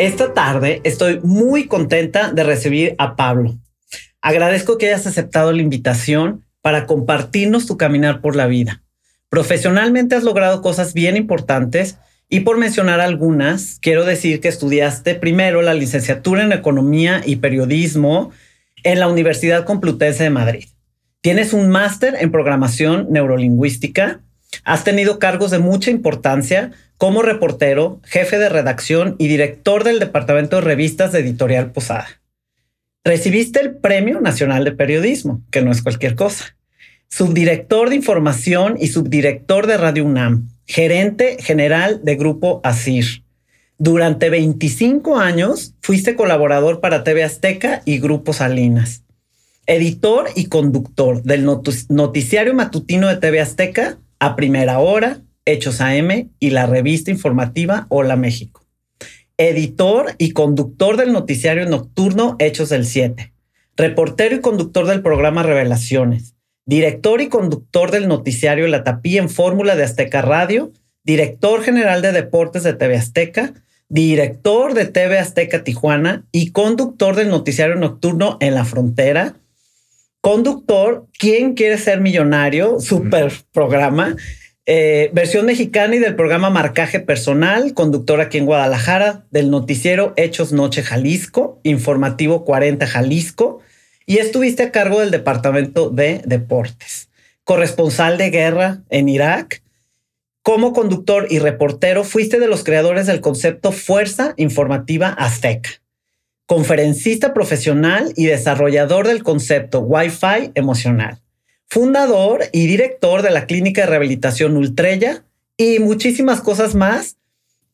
Esta tarde estoy muy contenta de recibir a Pablo. Agradezco que hayas aceptado la invitación para compartirnos tu caminar por la vida. Profesionalmente has logrado cosas bien importantes y por mencionar algunas, quiero decir que estudiaste primero la licenciatura en Economía y Periodismo en la Universidad Complutense de Madrid. Tienes un máster en Programación Neurolingüística. Has tenido cargos de mucha importancia como reportero, jefe de redacción y director del Departamento de Revistas de Editorial Posada. Recibiste el Premio Nacional de Periodismo, que no es cualquier cosa. Subdirector de Información y subdirector de Radio UNAM, gerente general de Grupo ASIR. Durante 25 años fuiste colaborador para TV Azteca y Grupo Salinas. Editor y conductor del noticiario matutino de TV Azteca a primera hora, Hechos AM y la revista informativa Hola México. Editor y conductor del noticiario nocturno Hechos del 7. Reportero y conductor del programa Revelaciones. Director y conductor del noticiario La Tapía en Fórmula de Azteca Radio. Director general de deportes de TV Azteca. Director de TV Azteca Tijuana y conductor del noticiario nocturno en la frontera. Conductor, ¿quién quiere ser millonario? Super programa eh, versión mexicana y del programa Marcaje Personal, conductor aquí en Guadalajara, del noticiero Hechos Noche Jalisco, informativo 40 Jalisco, y estuviste a cargo del Departamento de Deportes, corresponsal de guerra en Irak. Como conductor y reportero, fuiste de los creadores del concepto Fuerza Informativa Azteca, conferencista profesional y desarrollador del concepto Wi-Fi emocional fundador y director de la Clínica de Rehabilitación Ultrella y muchísimas cosas más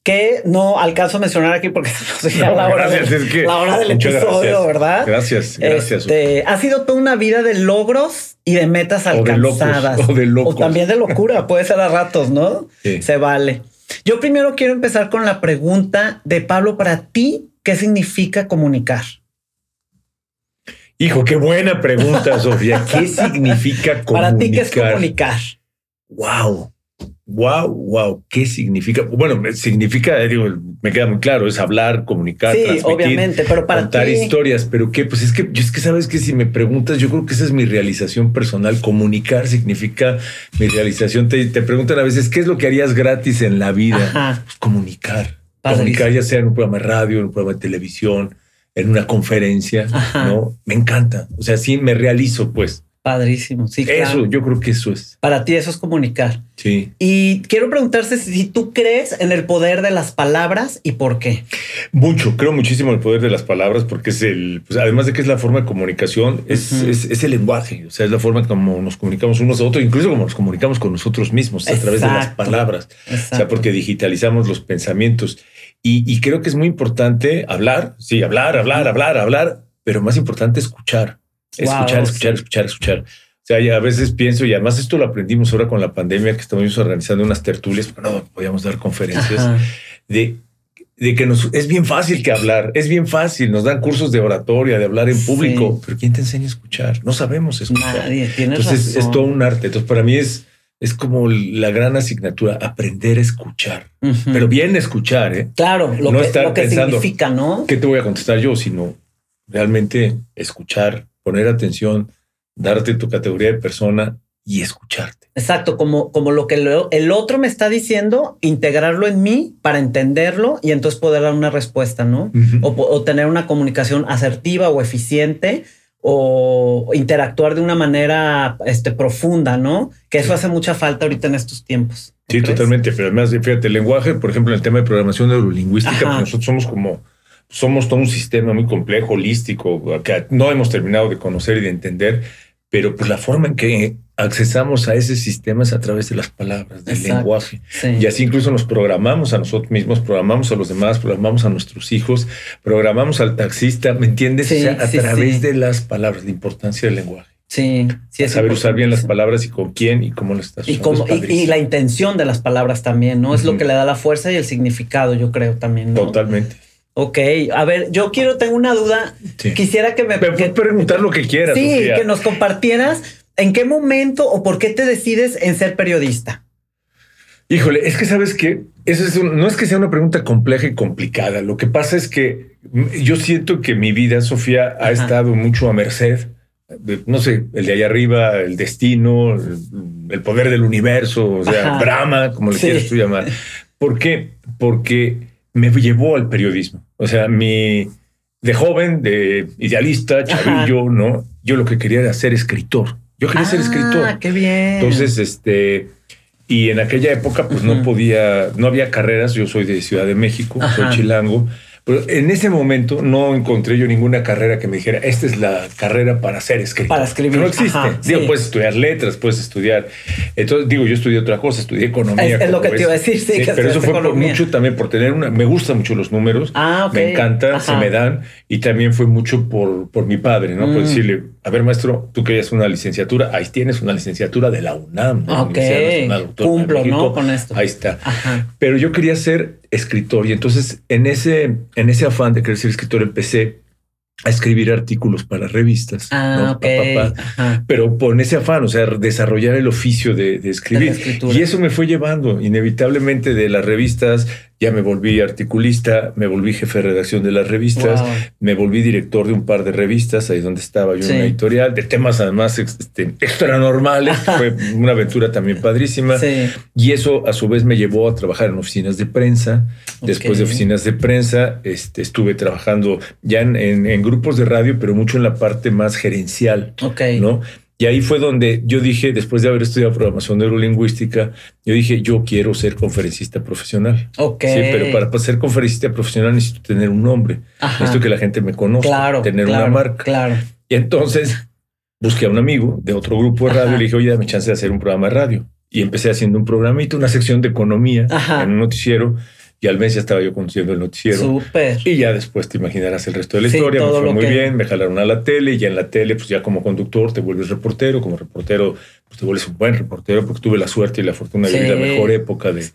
que no alcanzo a mencionar aquí porque no la, hora la hora del episodio, ¿verdad? Gracias, gracias. Este, ha sido toda una vida de logros y de metas alcanzadas. o, de locos. o también de locura, puede ser a ratos, ¿no? Se vale. Yo primero quiero empezar con la pregunta de Pablo para ti, ¿qué significa comunicar? Hijo, qué buena pregunta, Sofía. ¿Qué significa comunicar? Para ti, ¿qué es comunicar? Wow. Wow, wow, ¿qué significa? Bueno, significa, digo, me queda muy claro, es hablar, comunicar, sí, obviamente, pero para contar historias, pero qué, pues es que yo es que sabes que si me preguntas, yo creo que esa es mi realización personal. Comunicar significa mi realización. Te, preguntan a veces qué es lo que harías gratis en la vida. Pues comunicar, comunicar, ya sea en un programa de radio, en un programa de televisión, en una conferencia, ¿no? Me encanta. O sea, sí me realizo, pues. Padrísimo, sí. Eso, yo creo que eso es. Para ti eso es comunicar. Sí. Y quiero preguntarte si tú crees en el poder de las palabras y por qué. Mucho, creo muchísimo en el poder de las palabras porque es el, pues además de que es la forma de comunicación, es, es, el lenguaje, o sea, es la forma como nos comunicamos unos a otros, incluso como nos comunicamos con nosotros mismos a través de las palabras. O sea, porque digitalizamos los pensamientos. Y, creo que es muy importante hablar, sí, hablar, hablar, hablar, hablar, pero más importante escuchar, escuchar, escuchar, escuchar, escuchar. O sea, a veces pienso, y además esto lo aprendimos ahora con la pandemia, que estamos organizando unas tertulias, pero no podíamos dar conferencias, de, de que nos es bien fácil que hablar, es bien fácil, nos dan cursos de oratoria, de hablar en público, pero ¿quién te enseña a escuchar? No sabemos escuchar. Nadie, Entonces es todo un arte. Entonces para mí es es como la gran asignatura, aprender a escuchar, pero bien escuchar, ¿eh? Claro, lo no que, estar pensando, significa, ¿no? ¿Qué te voy a contestar yo? Sino realmente escuchar, poner atención, darte tu categoría de persona y escucharte. Exacto, como, como lo que el otro me está diciendo, integrarlo en mí para entenderlo y entonces poder dar una respuesta, ¿no? o, o tener una comunicación asertiva o eficiente o interactuar de una manera este, profunda, ¿no? Que eso hace mucha falta ahorita en estos tiempos. Sí, totalmente. Pero además, fíjate, el lenguaje, por ejemplo, en el tema de programación neurolingüística, pues nosotros somos como, somos todo un sistema muy complejo, holístico, que no hemos terminado de conocer y de entender, pero pues la forma en que accesamos a ese sistema es a través de las palabras, del lenguaje. Y así incluso nos programamos a nosotros mismos, programamos a los demás, programamos a nuestros hijos, programamos al taxista, ¿me entiendes? a través de las palabras, la importancia del lenguaje. Sí, sí. saber usar bien las palabras y con quién y cómo lo estás usando. Y, y, la intención de las palabras también, ¿no? Es lo que le da la fuerza y el significado, yo creo también. Totalmente. Ok, a ver, yo quiero, tengo una duda. Quisiera que me... puedes preguntar lo que quieras. Sí, que nos compartieras en qué momento o por qué te decides en ser periodista. Híjole, es que sabes que eso es no es que sea una pregunta compleja y complicada. Lo que pasa es que yo siento que mi vida, Sofía, ha estado mucho a merced no sé, el de allá arriba, el destino, el, poder del universo, o sea, Brahma, como le quieras tú llamar. ¿Por qué? Porque me llevó al periodismo. O sea, mi de joven, de idealista, chavillo, ¿no? Yo lo que quería era ser escritor. Yo quería ser escritor. Ah, qué bien. Entonces, este, y en aquella época, pues no podía, no había carreras. Yo soy de Ciudad de México, soy chilango. Pero en ese momento no encontré yo ninguna carrera que me dijera, esta es la carrera para ser escritor. Para escribir. No existe. digo, puedes estudiar letras, puedes estudiar. Entonces, digo, yo estudié otra cosa, estudié economía. Es, lo que te iba a decir, sí. pero eso fue por mucho también por tener una. Me gustan mucho los números. Ah, Me encanta, se me dan. Y también fue mucho por, por mi padre, ¿no? Por mm. decirle, a ver, maestro, tú querías una licenciatura, ahí tienes una licenciatura de la UNAM. ok. Cumplo, ¿no? Con esto. Ahí está. Pero yo quería ser escritor. Y entonces en ese, en ese afán de querer ser escritor empecé a escribir artículos para revistas, ah, pero por ese afán, o sea, desarrollar el oficio de, escribir. y eso me fue llevando inevitablemente de las revistas ya me volví articulista, me volví jefe de redacción de las revistas, me volví director de un par de revistas, ahí donde estaba yo en una editorial, de temas además este, extra normales, fue una aventura también padrísima. Y eso a su vez me llevó a trabajar en oficinas de prensa. Después de oficinas de prensa, este, estuve trabajando ya en, en, grupos de radio, pero mucho en la parte más gerencial, ¿no? Y ahí fue donde yo dije, después de haber estudiado programación neurolingüística, yo dije, yo quiero ser conferencista profesional. Ok. Sí, pero para, ser conferencista profesional necesito tener un nombre. Necesito que la gente me conozca, tener una marca. Claro. Y entonces busqué a un amigo de otro grupo de radio y le dije, oye, dame chance de hacer un programa de radio. Y empecé haciendo un programito, una sección de economía en un noticiero y al mes ya estaba yo conduciendo el noticiero. Súper. Y ya después te imaginarás el resto de la historia. Me fue muy bien, me jalaron a la tele y ya en la tele, pues ya como conductor te vuelves reportero, como reportero, pues te vuelves un buen reportero porque tuve la suerte y la fortuna de vivir la mejor época de,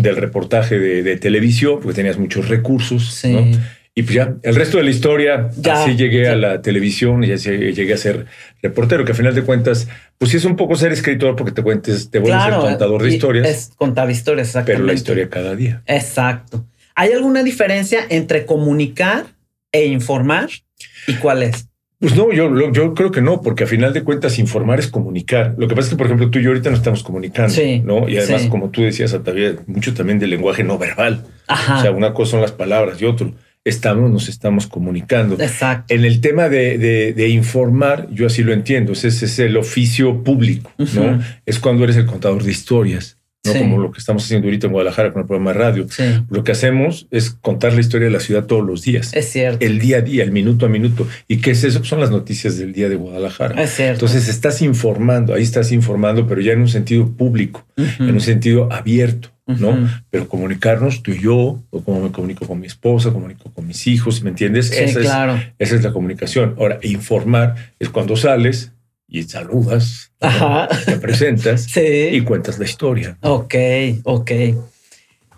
del reportaje de, televisión, porque tenías muchos recursos. ¿no? Y pues ya, el resto de la historia, así llegué a la televisión y así llegué a ser reportero, que a final de cuentas, pues sí es un poco ser escritor porque te cuentes, te vuelves el contador de historias. Es contar historias, exactamente. Pero la historia cada día. Exacto. ¿Hay alguna diferencia entre comunicar e informar? ¿Y cuál es? Pues no, yo, yo creo que no, porque a final de cuentas informar es comunicar. Lo que pasa es que, por ejemplo, tú y yo ahorita no estamos comunicando, ¿no? Y además, como tú decías, todavía mucho también del lenguaje no verbal. O sea, una cosa son las palabras y otro estamos, nos estamos comunicando. Exacto. En el tema de, informar, yo así lo entiendo, ese, es el oficio público, ¿no? Es cuando eres el contador de historias. ¿No? Como lo que estamos haciendo ahorita en Guadalajara con el programa de radio. Lo que hacemos es contar la historia de la ciudad todos los días. Es cierto. El día a día, el minuto a minuto. ¿Y qué es eso? Son las noticias del día de Guadalajara. Es cierto. Entonces estás informando, ahí estás informando, pero ya en un sentido público, en un sentido abierto. ¿no? Pero comunicarnos tú y yo, o como me comunico con mi esposa, comunico con mis hijos, ¿me entiendes? esa, claro. es, esa es la comunicación. Ahora, informar es cuando sales y saludas, te presentas y cuentas la historia. Ok, ok.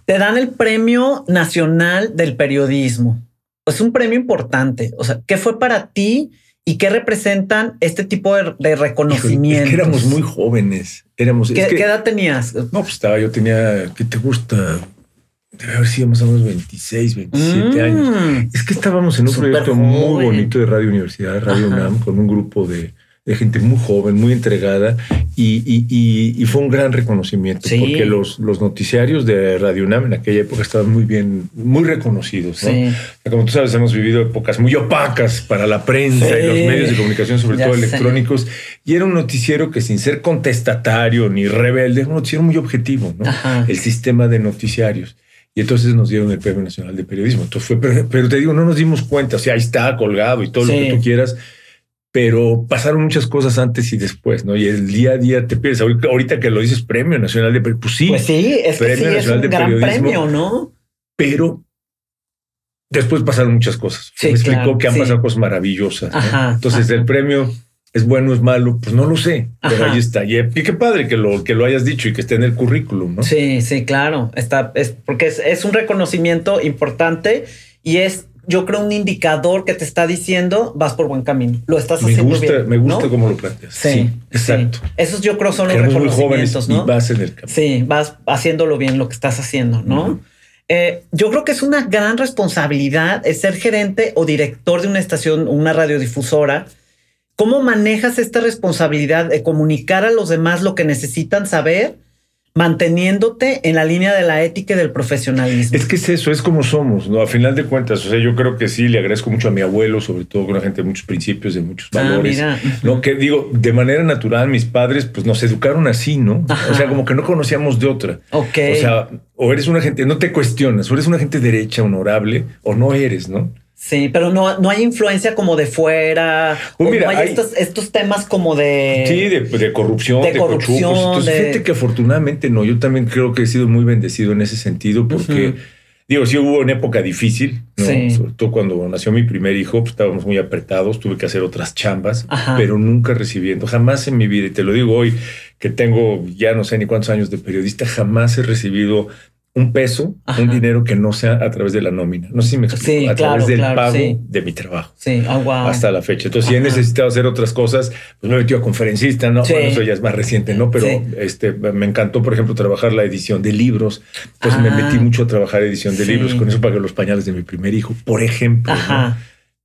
Te dan el Premio Nacional del Periodismo. Es un premio importante. O sea, ¿qué fue para ti? ¿Y qué representan este tipo de, reconocimientos? éramos muy jóvenes. Éramos, ¿Qué, edad tenías? No, pues estaba, yo tenía, ¿qué te gusta? Debe haber sido más o menos 26, 27 años. Mm. Es que estábamos en un proyecto muy bonito de Radio Universidad, Radio UNAM, con un grupo de de gente muy joven, muy entregada y, fue un gran reconocimiento porque los, los noticiarios de Radio UNAM en aquella época estaban muy bien, muy reconocidos. Como tú sabes, hemos vivido épocas muy opacas para la prensa y los medios de comunicación, sobre todo electrónicos, y era un noticiero que sin ser contestatario ni rebelde, era un noticiero muy objetivo, ¿no? el sistema de noticiarios. Y entonces nos dieron el Premio Nacional de Periodismo. Entonces fue, pero, te digo, no nos dimos cuenta, o sea, ahí está colgado y todo lo que tú quieras, pero pasaron muchas cosas antes y después, ¿no? Y el día a día te pierdes. Ahorita, que lo dices Premio Nacional de Periodismo, pues sí. Pues sí, es Premio Nacional de gran premio, ¿no? Pero después pasaron muchas cosas. me explicó que han pasado cosas maravillosas. Entonces el premio es bueno, es malo, pues no lo sé, pero ahí está. Y, qué padre que lo, que lo hayas dicho y que esté en el currículum, ¿no? Sí, sí, claro. Está, es porque es, un reconocimiento importante y es, yo creo, un indicador que te está diciendo vas por buen camino. Lo estás haciendo me gusta, bien. Me gusta cómo lo planteas. Sí, exacto. Esos yo creo son los reconocimientos, ¿no? Y vas en el camino. Sí, vas haciéndolo bien lo que estás haciendo, ¿no? Eh, yo creo que es una gran responsabilidad ser gerente o director de una estación, una radiodifusora ¿Cómo manejas esta responsabilidad de comunicar a los demás lo que necesitan saber? Manteniéndote en la línea de la ética y del profesionalismo. Es que es eso, es como somos, ¿no? A final de cuentas, o sea, yo creo que sí, le agradezco mucho a mi abuelo, sobre todo con una gente de muchos principios, de muchos ah, valores. ¿no? Que digo, de manera natural, mis padres, pues nos educaron así, ¿no? O sea, como que no conocíamos de otra. Ok. O sea, o eres una gente, no te cuestionas, o eres una gente derecha, honorable, o no eres, ¿no? Sí, pero no, no hay influencia como de fuera. Pues no hay, estos, temas como de. Sí, de, corrupción, de, corrupción. Entonces, fíjate que afortunadamente no. Yo también creo que he sido muy bendecido en ese sentido porque. Digo, sí hubo una época difícil, sobre todo cuando nació mi primer hijo, pues, estábamos muy apretados, tuve que hacer otras chambas, pero nunca recibiendo, jamás en mi vida, y te lo digo hoy, que tengo ya no sé ni cuántos años de periodista, jamás he recibido un peso, un dinero que no sea a través de la nómina. No sé si me explico. a través del pago de mi trabajo. Sí, oh, Hasta la fecha. Entonces, si he necesitado hacer otras cosas, pues me he metido a conferencista, ¿no? Bueno, eso ya es más reciente, ¿no? Pero este, me encantó, por ejemplo, trabajar la edición de libros. Entonces me metí ah. mucho a trabajar edición de libros. Con eso pagué los pañales de mi primer hijo, por ejemplo. Ajá.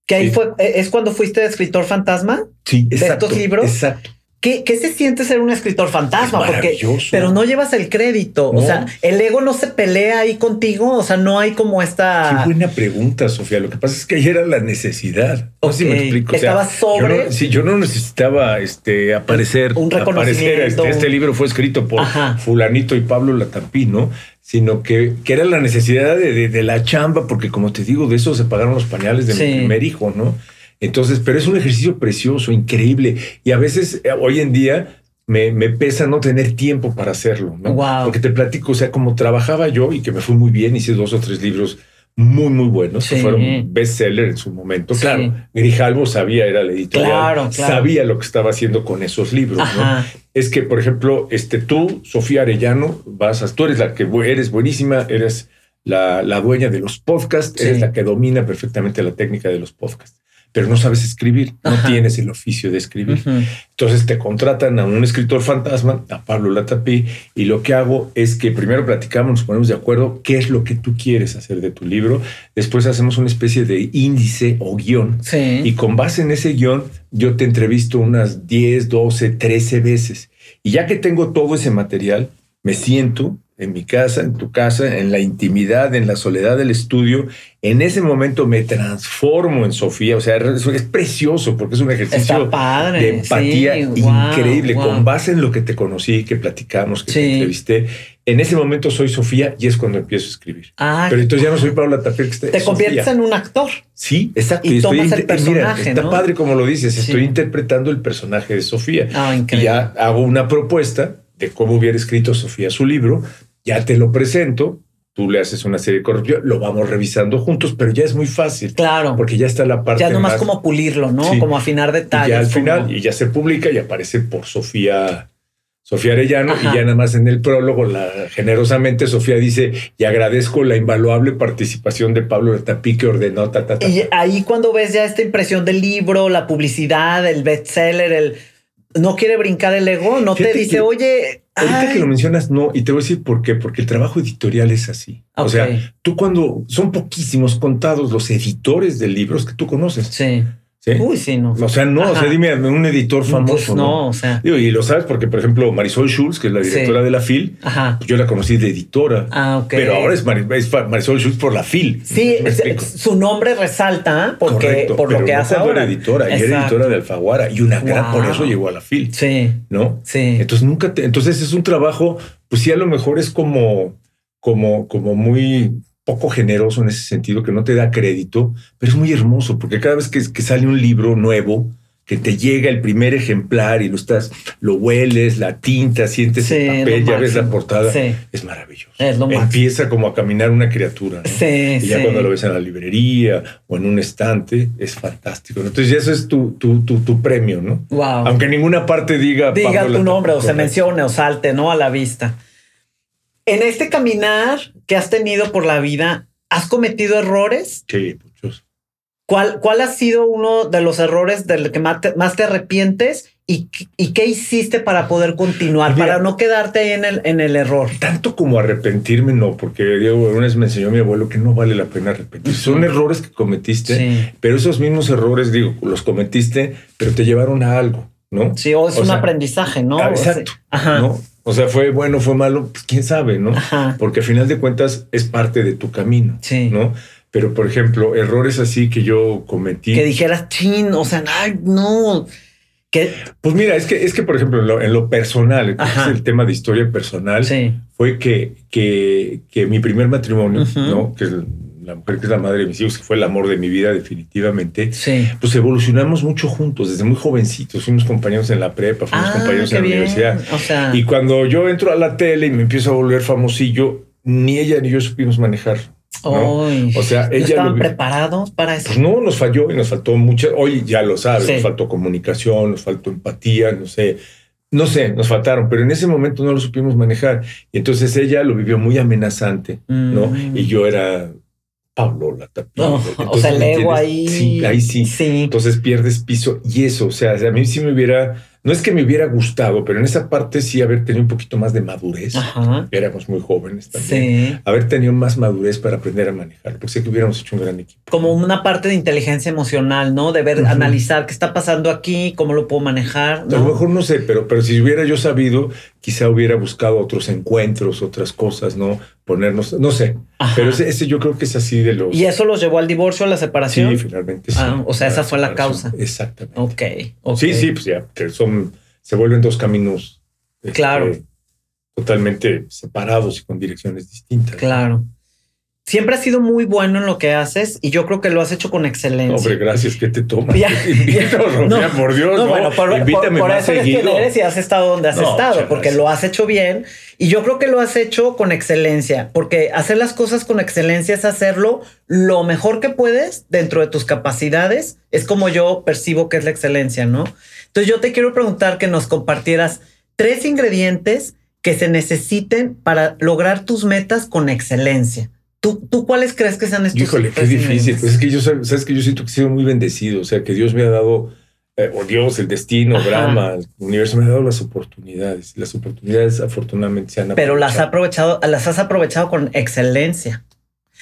Que ahí fue, ¿es cuando fuiste escritor fantasma? Sí, exacto. De estos libros. Exacto. ¿Qué, se siente ser un escritor fantasma? Porque, pero no llevas el crédito. O sea, el ego no se pelea ahí contigo. O sea, no hay como esta. Qué buena pregunta, Sofía. Lo que pasa es que ahí era la necesidad. No sé si me explico. Estaba sobre. sí, yo no necesitaba este, aparecer. Un reconocimiento. Este, este, libro fue escrito por Fulanito y Pablo Latampí, ¿no? Sino que, que era la necesidad de, de, la chamba, porque como te digo, de eso se pagaron los pañales de mi primer hijo, ¿no? Entonces, pero es un ejercicio precioso, increíble. Y a veces, eh, hoy en día, me, pesa no tener tiempo para hacerlo, ¿no? Porque te platico, o sea, como trabajaba yo y que me fue muy bien, hice dos o tres libros muy, muy buenos, que fueron bestseller en su momento. Claro, Grijalvo sabía, era el editorial, sabía lo que estaba haciendo con esos libros, ¿no? Es que, por ejemplo, este, tú, Sofía Arellano, vas a, tú eres la que eres buenísima, eres la, la dueña de los podcasts, eres la que domina perfectamente la técnica de los podcasts pero no sabes escribir, no tienes el oficio de escribir. Entonces te contratan a un escritor fantasma, a Pablo Latapí, y lo que hago es que primero platicamos, nos ponemos de acuerdo qué es lo que tú quieres hacer de tu libro, después hacemos una especie de índice o guion, y con base en ese guion yo te entrevisto unas 10, 12, 13 veces. Y ya que tengo todo ese material, me siento en mi casa, en tu casa, en la intimidad, en la soledad del estudio. En ese momento me transformo en Sofía. O sea, es, precioso porque es un ejercicio de empatía increíble, con base en lo que te conocí, que platicamos, que te entrevisté. En ese momento soy Sofía y es cuando empiezo a escribir. Ah, Pero entonces ya no soy Paula Tapia. Te conviertes en un actor. Sí, exacto. Y, tomas el personaje. está padre como lo dices. Estoy interpretando el personaje de Sofía. Ah, y ya hago una propuesta de cómo hubiera escrito Sofía su libro, ya te lo presento, tú le haces una serie de corrupción, lo vamos revisando juntos, pero ya es muy fácil. Claro. Porque ya está la parte. Ya nomás como pulirlo, ¿no? Como afinar detalles. Y ya al final, y ya se publica y aparece por Sofía. Sofía Arellano, y ya nada más en el prólogo, la, generosamente Sofía dice, y agradezco la invaluable participación de Pablo Tapí que ordenó ta, ta, Y ahí cuando ves ya esta impresión del libro, la publicidad, el bestseller, el no quiere brincar el ego, no te dice, oye. Ahorita que lo mencionas, no, y te voy a decir por qué, porque el trabajo editorial es así. O sea, tú cuando son poquísimos contados los editores de libros que tú conoces. Sí. ¿Sí? Uy, sí, no. O sea, no, o sea, dime un editor famoso. Pues no, o sea. Digo, y lo sabes porque, por ejemplo, Marisol Schulz, que es la directora de la FIL, pues yo la conocí de editora. Ah, ok. Pero ahora es, Marisol Schulz por la FIL. Sí, su nombre resalta porque, por lo que hace ahora. Era editora, y era editora de Alfaguara y una gran, por eso llegó a la FIL. Sí. ¿No? Sí. Entonces nunca te, entonces es un trabajo, pues sí, a lo mejor es como, como, como muy poco generoso en ese sentido, que no te da crédito, pero es muy hermoso, porque cada vez que, sale un libro nuevo, que te llega el primer ejemplar y lo estás, lo hueles, la tinta, sientes el papel, ya ves la portada, es maravilloso. Empieza como a caminar una criatura. y ya cuando lo ves en la librería o en un estante, es fantástico. Entonces, eso es tu, tu, tu, premio, ¿no? Wow. Aunque en ninguna parte diga. Diga tu nombre o se mencione o salte, ¿no? A la vista. En este caminar que has tenido por la vida, ¿has cometido errores? Sí, muchos. ¿Cuál, ¿Cuál ha sido uno de los errores del que más te, arrepientes y, y, qué hiciste para poder continuar, para no quedarte en el, en el error? Tanto como arrepentirme, no, porque Diego una vez me enseñó mi abuelo que no vale la pena arrepentir. Son errores que cometiste, pero esos mismos errores, digo, los cometiste, pero te llevaron a algo, ¿no? Sí, o es un aprendizaje, ¿no? Exacto. Ajá. ¿no? O sea, fue bueno, fue malo, pues quién sabe, ¿no? Porque al final de cuentas es parte de tu camino, sí. ¿no? Pero, por ejemplo, errores así que yo cometí. Que dijeras, chin, o sea, ay, no. Que... Pues mira, es que, es que, por ejemplo, en lo, personal, el tema de historia personal, fue que, que, que mi primer matrimonio, ¿no? Que la mujer que es la madre de mis hijos, que fue el amor de mi vida definitivamente, sí. pues evolucionamos mucho juntos, desde muy jovencitos, fuimos compañeros en la prepa, fuimos ah, compañeros en la universidad. y cuando yo entro a la tele y me empiezo a volver famosillo, ni ella ni yo supimos manejar. o sea, ella estaban preparados para eso. Pues no, nos falló y nos faltó mucho. Hoy ya lo sabes, nos faltó comunicación, nos faltó empatía, no sé. No sé, nos faltaron, pero en ese momento no lo supimos manejar. Y entonces ella lo vivió muy amenazante, ¿no? Mm. Y yo era Pablo la tapita. o sea, el ego ahí. Sí, ahí sí. sí. Entonces pierdes piso y eso, o sea, a mí sí me hubiera no es que me hubiera gustado, pero en esa parte sí haber tenido un poquito más de madurez. Éramos muy jóvenes también. Sí. Haber tenido más madurez para aprender a manejar, porque sé que hubiéramos hecho un gran equipo. Como una parte de inteligencia emocional, ¿no? De ver, analizar qué está pasando aquí, cómo lo puedo manejar. A lo mejor no sé, pero, pero si hubiera yo sabido, quizá hubiera buscado otros encuentros, otras cosas, ¿no? Ponernos, no sé. Pero ese, yo creo que es así de los. ¿Y eso los llevó al divorcio, a la separación? Sí, finalmente sí. Ah, o sea, esa fue la causa. Exactamente. Ok. Sí, sí, pues ya, que son se vuelven dos caminos. Este, claro. totalmente separados y con direcciones distintas. Claro. Siempre has sido muy bueno en lo que haces y yo creo que lo has hecho con excelencia. Hombre, gracias. ¿Qué te tomas? no, por Dios. No, bueno, por, Invítame por, eso eres quien eres y has estado donde has estado, porque lo has hecho bien y yo creo que lo has hecho con excelencia, porque hacer las cosas con excelencia es hacerlo lo mejor que puedes dentro de tus capacidades. Es como yo percibo que es la excelencia, ¿no? Entonces yo te quiero preguntar que nos compartieras tres ingredientes que se necesiten para lograr tus metas con excelencia. ¿Tú, tú cuáles crees que sean estos? Híjole, qué difícil. Pues es que yo sabes que yo siento que he sido muy bendecido, o sea, que Dios me ha dado, eh, o Dios, el destino, Brahma, el universo me ha dado las oportunidades. Las oportunidades afortunadamente se han Pero las has aprovechado, las has aprovechado con excelencia.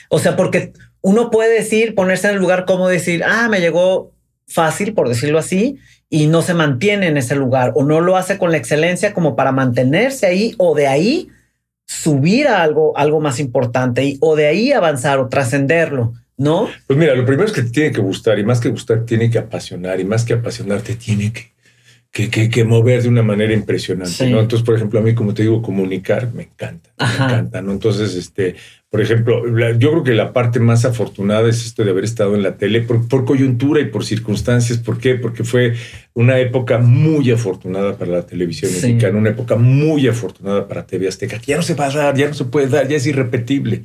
O sea, porque uno puede decir, ponerse en el lugar como decir, ah, me llegó fácil, por decirlo así, y no se mantiene en ese lugar o no lo hace con la excelencia como para mantenerse ahí o de ahí subir a algo, algo más importante y, o de ahí avanzar o trascenderlo, ¿no? Pues mira, lo primero es que te tiene que gustar y más que gustar tiene que apasionar y más que apasionarte tiene que, que, que, mover de una manera impresionante, ¿no? Entonces, por ejemplo, a mí, como te digo, comunicar me encanta, me encanta, ¿no? Entonces, este, por ejemplo, yo creo que la parte más afortunada es esto de haber estado en la tele por, coyuntura y por circunstancias. ¿Por qué? Porque fue una época muy afortunada para la televisión mexicana, una época muy afortunada para TV Azteca, que ya no se va a dar, ya no se puede dar, ya es irrepetible.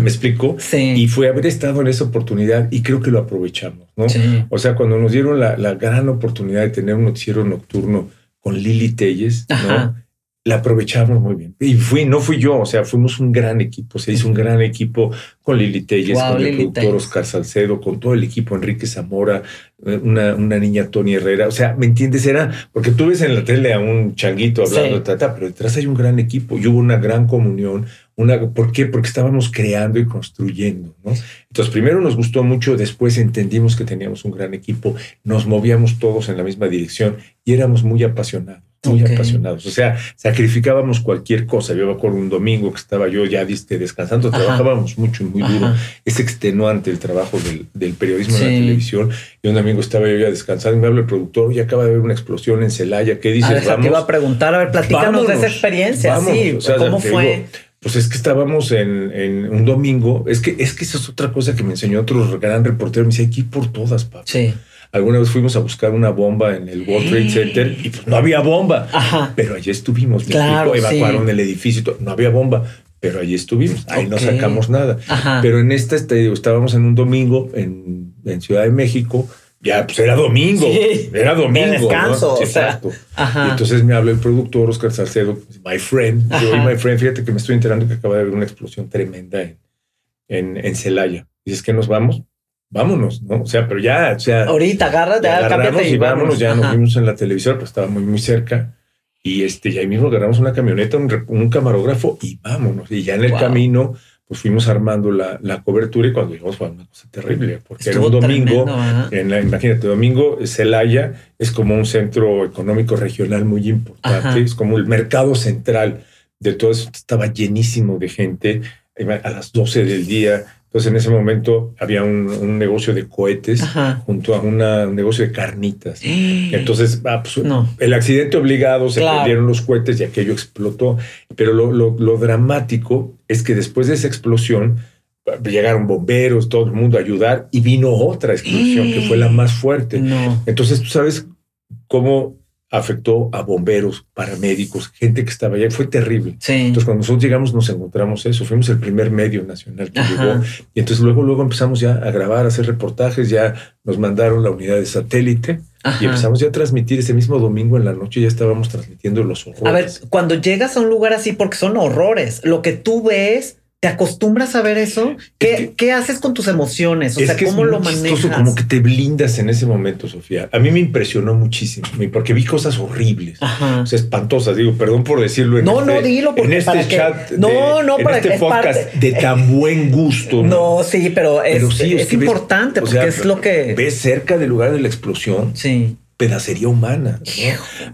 ¿Me explico? Sí. Y fue haber estado en esa oportunidad y creo que lo aprovechamos, ¿no? O sea, cuando nos dieron la, la, gran oportunidad de tener un noticiero nocturno con Lili Telles, ¿no? La aprovechamos muy bien. Y fui, no fui yo, o sea, fuimos un gran equipo. Se hizo un gran equipo con Lili Telles, con el productor Oscar Salcedo, con todo el equipo, Enrique Zamora, eh, una, una, niña Tony Herrera. O sea, ¿me entiendes? Era porque tú ves en la tele a un changuito hablando de tata, pero detrás hay un gran equipo y hubo una gran comunión, una, ¿por qué? Porque estábamos creando y construyendo, ¿no? Entonces, primero nos gustó mucho, después entendimos que teníamos un gran equipo, nos movíamos todos en la misma dirección y éramos muy apasionados muy apasionados. O sea, sacrificábamos cualquier cosa. Yo me acuerdo un domingo que estaba yo ya descansando, trabajábamos mucho y muy duro. Es extenuante el trabajo del, periodismo en la televisión. Y un domingo estaba yo ya descansando y me habla el productor y acaba de haber una explosión en Celaya. ¿Qué dices? te iba a preguntar, a ver, platícanos de esa experiencia. sí, ¿cómo fue? pues es que estábamos en, un domingo. Es que, es que esa es otra cosa que me enseñó otro gran reportero. Me dice, aquí por todas, papá. Sí. Alguna vez fuimos a buscar una bomba en el World Trade Center y pues no había bomba. Pero allí estuvimos. claro, evacuaron el edificio. No había bomba, pero allí estuvimos. Ahí no sacamos nada. Pero en esta, este, estábamos en un domingo en, Ciudad de México. Ya, pues era domingo. Era domingo. descanso. Exacto. Y entonces me habla el productor Oscar Salcedo, my friend. Yo, my friend, fíjate que me estoy enterando que acaba de haber una explosión tremenda en, en, en Celaya. Dices que nos vamos vámonos, ¿no? O sea, pero ya, o sea. Ahorita, agárrate, ya, agarramos y, vámonos, ya nos vimos en la televisora, pues estaba muy, muy cerca. Y este, y ahí mismo agarramos una camioneta, un, camarógrafo y vámonos. Y ya en el camino, pues fuimos armando la, la, cobertura y cuando llegamos fue una cosa terrible, porque era un domingo, en la, imagínate, domingo, Celaya es como un centro económico regional muy importante, es como el mercado central de todo eso, estaba llenísimo de gente a las 12 del día, entonces en ese momento había un, negocio de cohetes junto a un negocio de carnitas. Entonces ah, pues, el accidente obligado, se perdieron los cohetes y aquello explotó. Pero lo, dramático es que después de esa explosión llegaron bomberos, todo el mundo a ayudar y vino otra explosión que fue la más fuerte. Entonces tú sabes cómo afectó a bomberos, paramédicos, gente que estaba allá. Fue terrible. Entonces, cuando nosotros llegamos, nos encontramos eso. Fuimos el primer medio nacional que llegó. Y entonces luego, luego empezamos ya a grabar, a hacer reportajes. Ya nos mandaron la unidad de satélite. Y empezamos ya a transmitir ese mismo domingo en la noche, ya estábamos transmitiendo los horrores. A ver, cuando llegas a un lugar así, porque son horrores, lo que tú ves ¿Te acostumbras a ver eso? ¿Qué, ¿qué haces con tus emociones? O sea, ¿cómo lo manejas? Como que te blindas en ese momento, Sofía. A mí me impresionó muchísimo porque vi cosas horribles, o sea, espantosas. Digo, perdón por decirlo en no, este, no, dilo en este chat, no, no, en este podcast de tan buen gusto. No, sí, pero es, es, importante porque es lo que ves cerca del lugar de la explosión. Sí pedacería humana.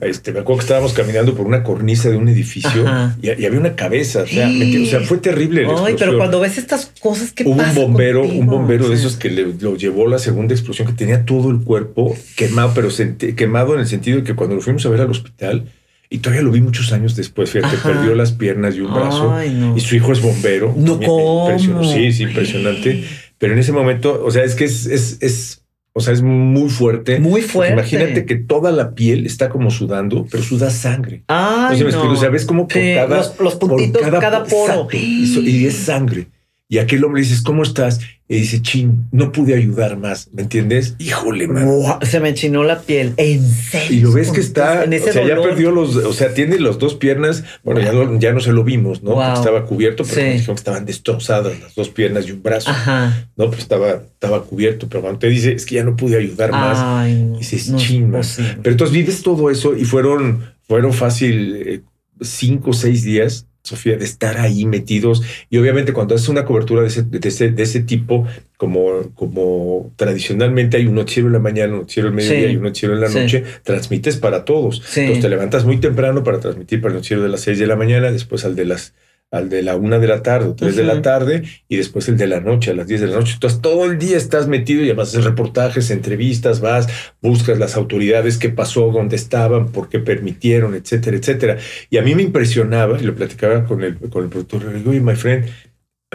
Este, me acuerdo que estábamos caminando por una cornisa de un edificio y, había una cabeza. O sea, fue terrible. Ay, pero cuando ves estas cosas que hubo un bombero, un bombero de esos que le, lo llevó la segunda explosión que tenía todo el cuerpo quemado, pero quemado en el sentido de que cuando lo fuimos a ver al hospital y todavía lo vi muchos años después, fíjate, perdió las piernas y un brazo y su hijo es bombero. No, ¿cómo? Sí, sí, impresionante. Pero en ese momento, o sea, es que es, es, es o sea, es muy fuerte. Muy fuerte. Imagínate que toda la piel está como sudando, pero suda sangre. Ay, no. O sea, ves como por cada... Los, puntitos, por cada, poro. y, es sangre. Y aquel hombre dices, ¿cómo estás? Y dice, chin, no pude ayudar más. ¿Me entiendes? Híjole, man. se me enchinó la piel. En serio. Y lo ves que está, en ese o sea, ya perdió los, o sea, tiene las dos piernas. Bueno, ya no, ya no se lo vimos, ¿no? estaba cubierto, pero dijeron que estaban destrozadas las dos piernas y un brazo. Ajá. No, pero estaba, estaba cubierto. Pero cuando te dice, es que ya no pude ayudar más. Ay, dices, no, chin, Pero entonces vives todo eso y fueron, fueron fácil eh, cinco o seis días Sofía, de estar ahí metidos. Y obviamente cuando haces una cobertura de ese, de ese, tipo, como, como tradicionalmente hay un noticiero en la mañana, un noticiero en el mediodía y un noticiero en la noche, transmites para todos. Entonces te levantas muy temprano para transmitir para el noticiero de las seis de la mañana, después al de las al de la una de la tarde o tres de la tarde y después el de la noche a las diez de la noche. Entonces todo el día estás metido y además haces reportajes, entrevistas, vas, buscas las autoridades, qué pasó, dónde estaban, por qué permitieron, etcétera, etcétera. Y a mí me impresionaba, y lo platicaba con el, con el productor, le digo, my friend,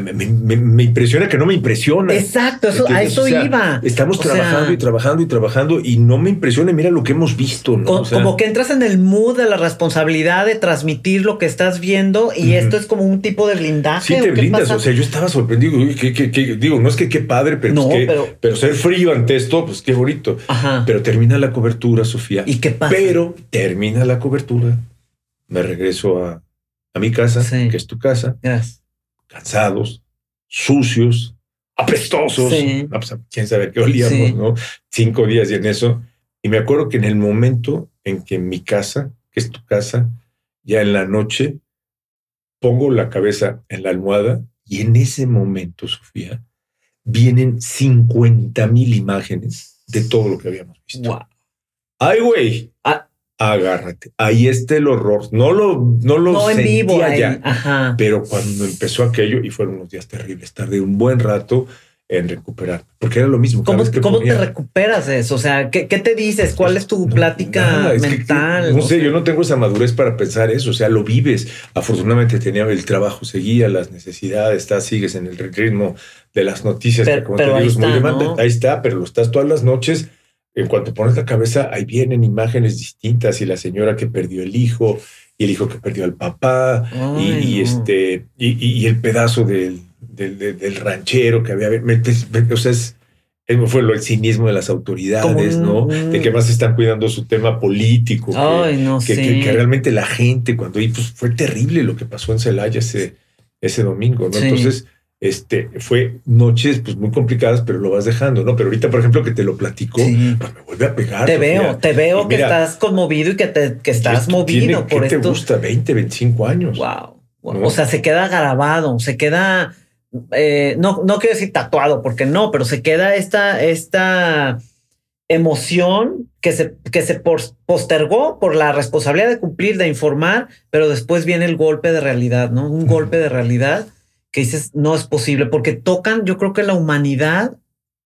me, impresiona que no me impresiona. Exacto, eso, a eso iba. Estamos trabajando y trabajando y trabajando y no me impresiona. Mira lo que hemos visto. como que entras en el mood de la responsabilidad de transmitir lo que estás viendo y esto es como un tipo de blindaje. Sí, te blindas. O sea, yo estaba sorprendido. digo, no es que qué padre, pero, pero, ser frío ante esto, pues qué bonito. Pero termina la cobertura, Sofía. ¿Y qué pasa? Pero termina la cobertura. Me regreso a, a mi casa, que es tu casa. Gracias cansados, sucios, apestosos. Pues, quién sabe qué olíamos, ¿no? Cinco días y en eso. Y me acuerdo que en el momento en que en mi casa, que es tu casa, ya en la noche, pongo la cabeza en la almohada y en ese momento, Sofía, vienen 50 mil imágenes de todo lo que habíamos visto. Ay, güey. Agárrate. Ahí está el horror. No lo, no lo no sentía en vivo ya. Pero cuando empezó aquello, y fueron unos días terribles, tardé un buen rato en recuperar, porque era lo mismo. ¿Cómo, te recuperas de eso? O sea, ¿qué, te dices? ¿Cuál es tu plática mental? no sé, yo no tengo esa madurez para pensar eso, o sea, lo vives. Afortunadamente tenía el trabajo, seguía las necesidades, estás, sigues en el ritmo de las noticias, pero, como te digo, es muy demandante. Ahí está, pero lo estás todas las noches. En cuanto pones la cabeza, ahí vienen imágenes distintas y la señora que perdió el hijo y el hijo que perdió al papá y, este y el pedazo del del, ranchero que había. o sea, es, fue lo, el cinismo de las autoridades, ¿no? De que más están cuidando su tema político. que, que, realmente la gente, cuando y pues fue terrible lo que pasó en Celaya ese, ese domingo, ¿no? Entonces, este, fue noches pues muy complicadas, pero lo vas dejando, ¿no? Pero ahorita, por ejemplo, que te lo platico, pues me vuelve a pegar. Te veo, te veo que estás conmovido y que, te, que estás movido por esto. te gusta? 20, 25 años. Wow. O sea, se queda grabado, se queda eh, no, no quiero decir tatuado, porque no, pero se queda esta, esta emoción que se, que se postergó por la responsabilidad de cumplir, de informar, pero después viene el golpe de realidad, ¿no? Un golpe de realidad que dices, no es posible, porque tocan, yo creo que la humanidad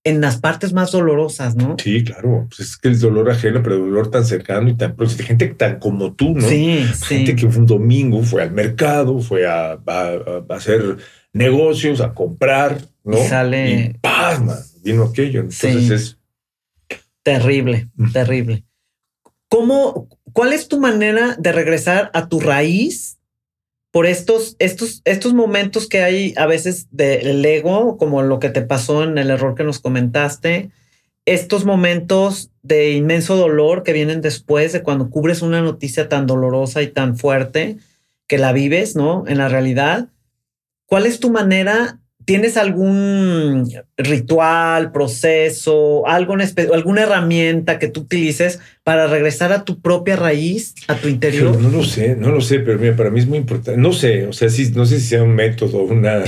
en las partes más dolorosas, ¿no? Sí, claro. Pues es que el dolor ajeno, pero el dolor tan cercano y tan próximo. Gente tan como tú, ¿no? Sí, Gente que fue un domingo, fue al mercado, fue a, a hacer negocios, a comprar, ¿no? Y sale. Y pasma, vino aquello. Entonces es. Terrible, terrible. ¿Cómo, cuál es tu manera de regresar a tu raíz por estos, estos, estos momentos que hay a veces del ego, como lo que te pasó en el error que nos comentaste, estos momentos de inmenso dolor que vienen después de cuando cubres una noticia tan dolorosa y tan fuerte que la vives, ¿no? En la realidad ¿Cuál es tu manera? ¿Tienes algún ritual, proceso, algo alguna herramienta que tú utilices para regresar a tu propia raíz, a tu interior? No lo sé, no lo sé, pero mira, para mí es muy importante. No sé, o sea, sí, no sé si sea un método, una,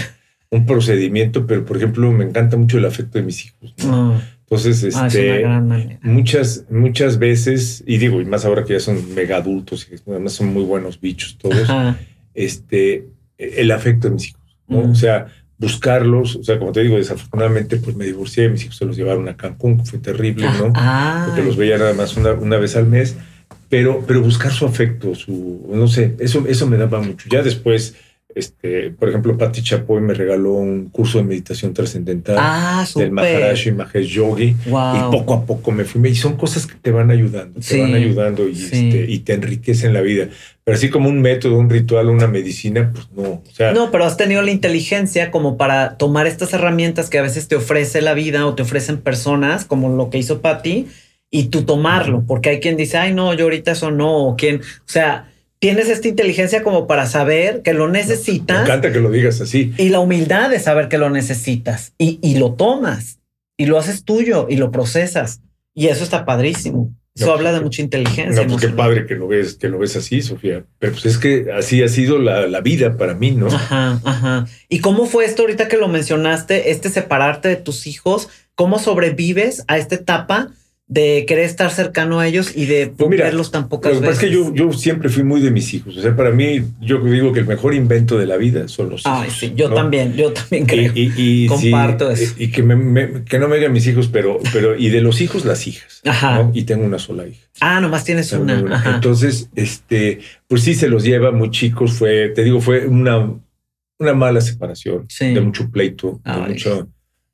un procedimiento, pero por ejemplo, me encanta mucho el afecto de mis hijos. Ah. Entonces, ah, este, muchas, muchas veces, y digo, y más ahora que ya son mega adultos y además son muy buenos bichos todos, este, el afecto de mis hijos. O sea, buscarlos, o sea, como te digo, desafortunadamente, pues me divorcié, mis hijos se los llevaron a Cancún, que fue terrible, ¿no? Ah, Porque los veía nada más una, una, vez al mes, pero, pero buscar su afecto, su, no sé, eso, eso me daba mucho. Ya después este, por ejemplo, Patti Chapoy me regaló un curso de meditación trascendental ah, del Maharashi Mahesh Yogi y poco a poco me fui. Y son cosas que te van ayudando, te van ayudando y, este, y te enriquecen la vida. Pero así como un método, un ritual, una medicina, pues no. O sea, no, pero has tenido la inteligencia como para tomar estas herramientas que a veces te ofrece la vida o te ofrecen personas, como lo que hizo Patti, y tú tomarlo, porque hay quien dice, ay, no, yo ahorita eso no, o quien, o sea, tienes esta inteligencia como para saber que lo necesitas. Me encanta que lo digas así. Y la humildad de saber que lo necesitas y, y lo tomas y lo haces tuyo y lo procesas. Y eso está padrísimo. Eso habla de mucha inteligencia. No, pues qué padre que lo ves, que lo ves así, Sofía. Pero pues es que así ha sido la, la, vida para mí, ¿no? Ajá, ajá. ¿Y cómo fue esto ahorita que lo mencionaste, este separarte de tus hijos? ¿Cómo sobrevives a esta etapa de querer estar cercano a ellos y de pues verlos tan pocas veces. Es que yo, yo siempre fui muy de mis hijos. O sea, para mí, yo digo que el mejor invento de la vida son los hijos. Ay, sí, yo también, yo también creo. Y, Comparto eso. Y que, me, que no me digan mis hijos, pero, pero, y de los hijos, las hijas. Ajá. Y tengo una sola hija. Ah, nomás tienes una. Entonces, este, pues sí se los lleva muy chicos. Fue, te digo, fue una, una mala separación, de mucho pleito, de muchas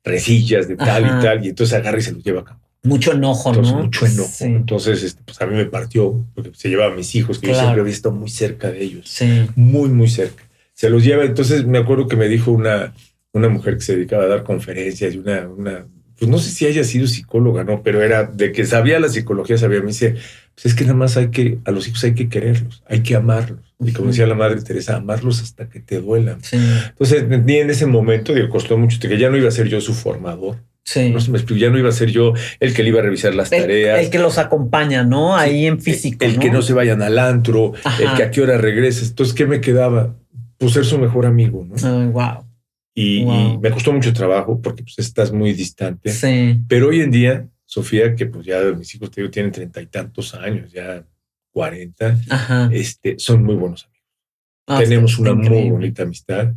resillas, de tal y tal. Y entonces agarra y se los lleva acá. Mucho enojo, ¿no? Mucho enojo. Entonces, este, pues a mí me partió, porque se llevaba a mis hijos, que yo siempre había estado muy cerca de ellos. Sí. Muy, muy cerca. Se los lleva. Entonces, me acuerdo que me dijo una, una mujer que se dedicaba a dar conferencias y una, una, pues no sé si haya sido psicóloga, ¿no? Pero era de que sabía la psicología, sabía. Me dice, pues es que nada más hay que, a los hijos hay que quererlos, hay que amarlos. Y como decía la madre Teresa, amarlos hasta que te duelan. Sí. Entonces, ni en ese momento, digo, costó mucho, que ya no iba a ser yo su formador Sí. No se me ya no iba a ser yo el que le iba a revisar las tareas. El que los acompaña, ¿no? Ahí en físico. El, que no se vayan al antro, el que a qué hora regreses. Entonces, ¿qué me quedaba? pues ser su mejor amigo, ¿no? wow. Y, me costó mucho trabajo porque pues estás muy distante. Sí. Pero hoy en día, Sofía, que pues ya mis hijos te digo, tienen treinta y tantos años, ya cuarenta, este, son muy buenos amigos. Ah, Tenemos una muy bonita amistad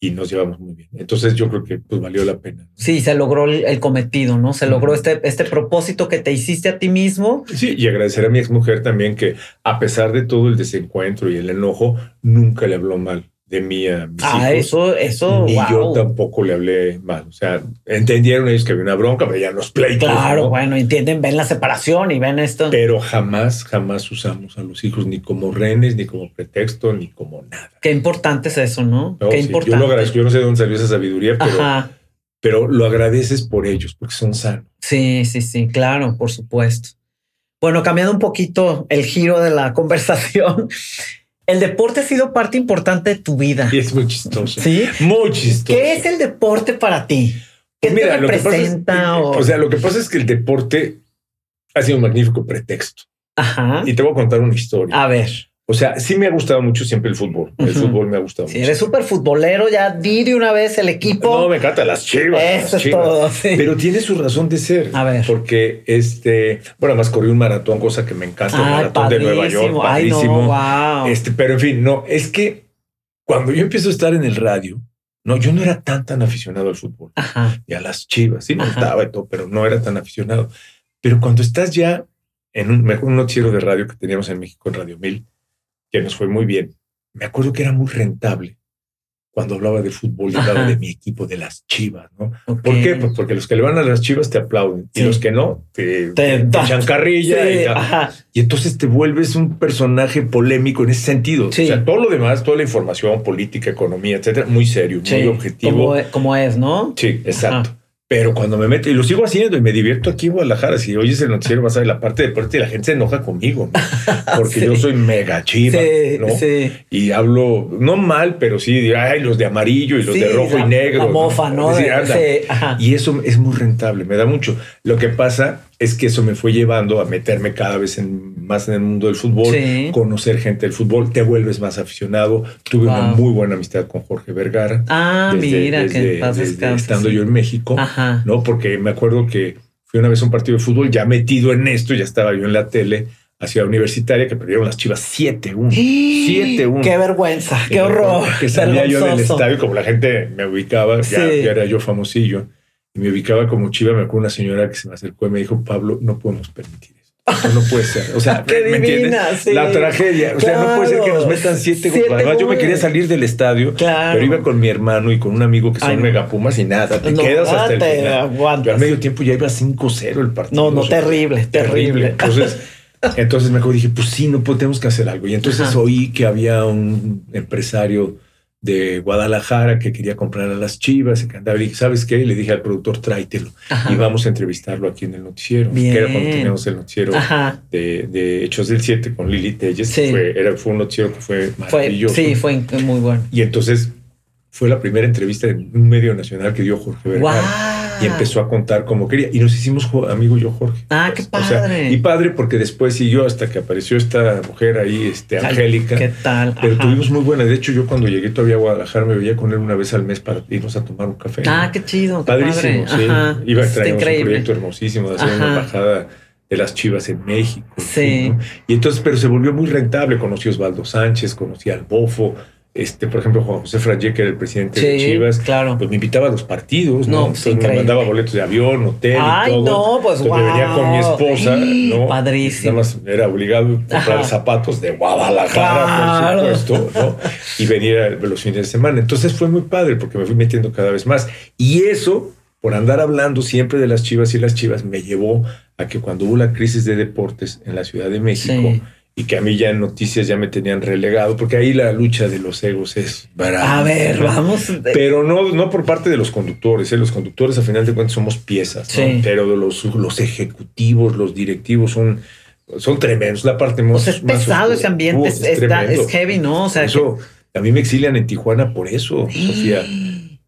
y nos llevamos muy bien. Entonces yo creo que pues valió la pena. Sí, se logró el, cometido, ¿no? Se logró este, este propósito que te hiciste a ti mismo. Sí, y agradecer a mi ex mujer también que a pesar de todo el desencuentro y el enojo, nunca le habló mal de mí a mis ah, eso, eso. Y yo tampoco le hablé mal. O sea, entendieron ellos que había una bronca, veían los pleitos. Claro, bueno, entienden, ven la separación y ven esto. Pero jamás, jamás usamos a los hijos ni como renes, ni como pretexto, ni como nada. Qué importante es eso, ¿no? Qué importante. Yo lo agradezco. Yo no sé de dónde salió esa sabiduría, pero, pero lo agradeces por ellos, porque son sanos. Sí, sí, sí, claro, por supuesto. Bueno, cambiando un poquito el giro de la conversación el deporte ha sido parte importante de tu vida. Y es muy chistoso. Sí. Muy chistoso. ¿Qué es el deporte para ti? ¿Qué pues te representa? o... sea, lo que pasa es que el deporte ha sido un magnífico pretexto. Ajá. Y te voy a contar una historia. A ver. O sea, sí me ha gustado mucho siempre el fútbol. El fútbol me ha gustado mucho. Eres súper futbolero, ya di de una vez el equipo. No, me encanta las chivas. Eso es todo. Pero tiene su razón de ser. A ver. Porque este, bueno, además corrí un maratón, cosa que me encanta, el maratón de Nueva York, padrísimo. wow. Este, pero en fin, no, es que cuando yo empiezo a estar en el radio, no, yo no era tan tan aficionado al fútbol Ajá. y a las chivas. Sí me gustaba y todo, pero no era tan aficionado. Pero cuando estás ya en un, un noticiero de radio que teníamos en México, en Radio Mil, que nos fue muy bien. Me acuerdo que era muy rentable cuando hablaba de fútbol y hablaba de mi equipo, de las chivas, ¿no? ¿Por qué? Pues porque los que le van a las chivas te aplauden y los que no te, echan carrilla. y, entonces te vuelves un personaje polémico en ese sentido. O sea, todo lo demás, toda la información, política, economía, etcétera, muy serio, muy objetivo. Como, es, ¿no? Sí, exacto. Pero cuando me meto, y lo sigo haciendo y me divierto aquí en Guadalajara, si oyes el noticiero vas a ver la parte de deporte y la gente se enoja conmigo, porque yo soy mega chiva, ¿no? Y hablo, no mal, pero sí, ay, los de amarillo y los de rojo y negro. La mofa, ¿no? y eso es muy rentable, me da mucho. Lo que pasa es que eso me fue llevando a meterme cada vez más en el mundo del fútbol, conocer gente del fútbol, te vuelves más aficionado. Tuve una muy buena amistad con Jorge Vergara. Ah, mira, que estando yo en México, ¿no? Porque me acuerdo que fui una vez a un partido de fútbol ya metido en esto, ya estaba yo en la tele a Ciudad Universitaria que perdieron las Chivas 7-1. 7-1. Qué vergüenza, qué horror. Que salía yo del estadio, como la gente me ubicaba, ya era yo famosillo y me ubicaba como chiva, me acuerdo una señora que se me acercó y me dijo, Pablo, no podemos permitir esto. no puede ser. O sea, ¿me entiendes? La tragedia. O sea, no puede ser que nos metan siete, goles. Además, yo me quería salir del estadio, pero iba con mi hermano y con un amigo que son megapumas y nada, te quedas hasta el final. Yo al medio tiempo ya iba 5-0 el partido. No, no, terrible, terrible. Entonces, entonces me acuerdo dije, pues sí, no podemos que hacer algo. Y entonces oí que había un empresario de Guadalajara que quería comprar a las chivas y que andaba. Y dije, ¿sabes qué? le dije al productor, tráetelo. Y vamos a entrevistarlo aquí en el noticiero. Que era cuando teníamos el noticiero de, Hechos del 7 con Lili Telles. Fue, era, fue un noticiero que fue maravilloso. sí, fue muy bueno. Y entonces fue la primera entrevista en un medio nacional que dio Jorge Vergara y empezó a contar como quería. Y nos hicimos amigo yo, Jorge. Ah, qué padre. y padre porque después siguió hasta que apareció esta mujer ahí, este, Angélica. ¿Qué tal? Pero tuvimos muy buena. De hecho, yo cuando llegué todavía a Guadalajara me veía con él una vez al mes para irnos a tomar un café. Ah, qué chido. Padrísimo, sí. Iba a traer un proyecto hermosísimo de hacer una embajada de las Chivas en México. Sí. Y entonces, pero se volvió muy rentable. Conocí a Osvaldo Sánchez, conocí al Bofo este, por ejemplo, Juan José Frayé, que era el presidente de Chivas, claro. pues me invitaba a los partidos, ¿no? me mandaba boletos de avión, hotel y todo. no, pues wow. Me venía con mi esposa, ¿no? Padrísimo. Nada más era obligado a comprar zapatos de Guadalajara, por supuesto, ¿no? Y venir los fines de semana. Entonces fue muy padre porque me fui metiendo cada vez más. Y eso, por andar hablando siempre de las Chivas y las Chivas, me llevó a que cuando hubo la crisis de deportes en la Ciudad de México, y que a mí ya en noticias ya me tenían relegado, porque ahí la lucha de los egos es A ver, vamos. Pero no, no por parte de los conductores, ¿eh? los conductores a final de cuentas somos piezas, pero los, los ejecutivos, los directivos son, son tremendos. La parte más. es pesado ese ambiente, es, es, heavy, ¿no? O sea, eso, a mí me exilian en Tijuana por eso, Sofía.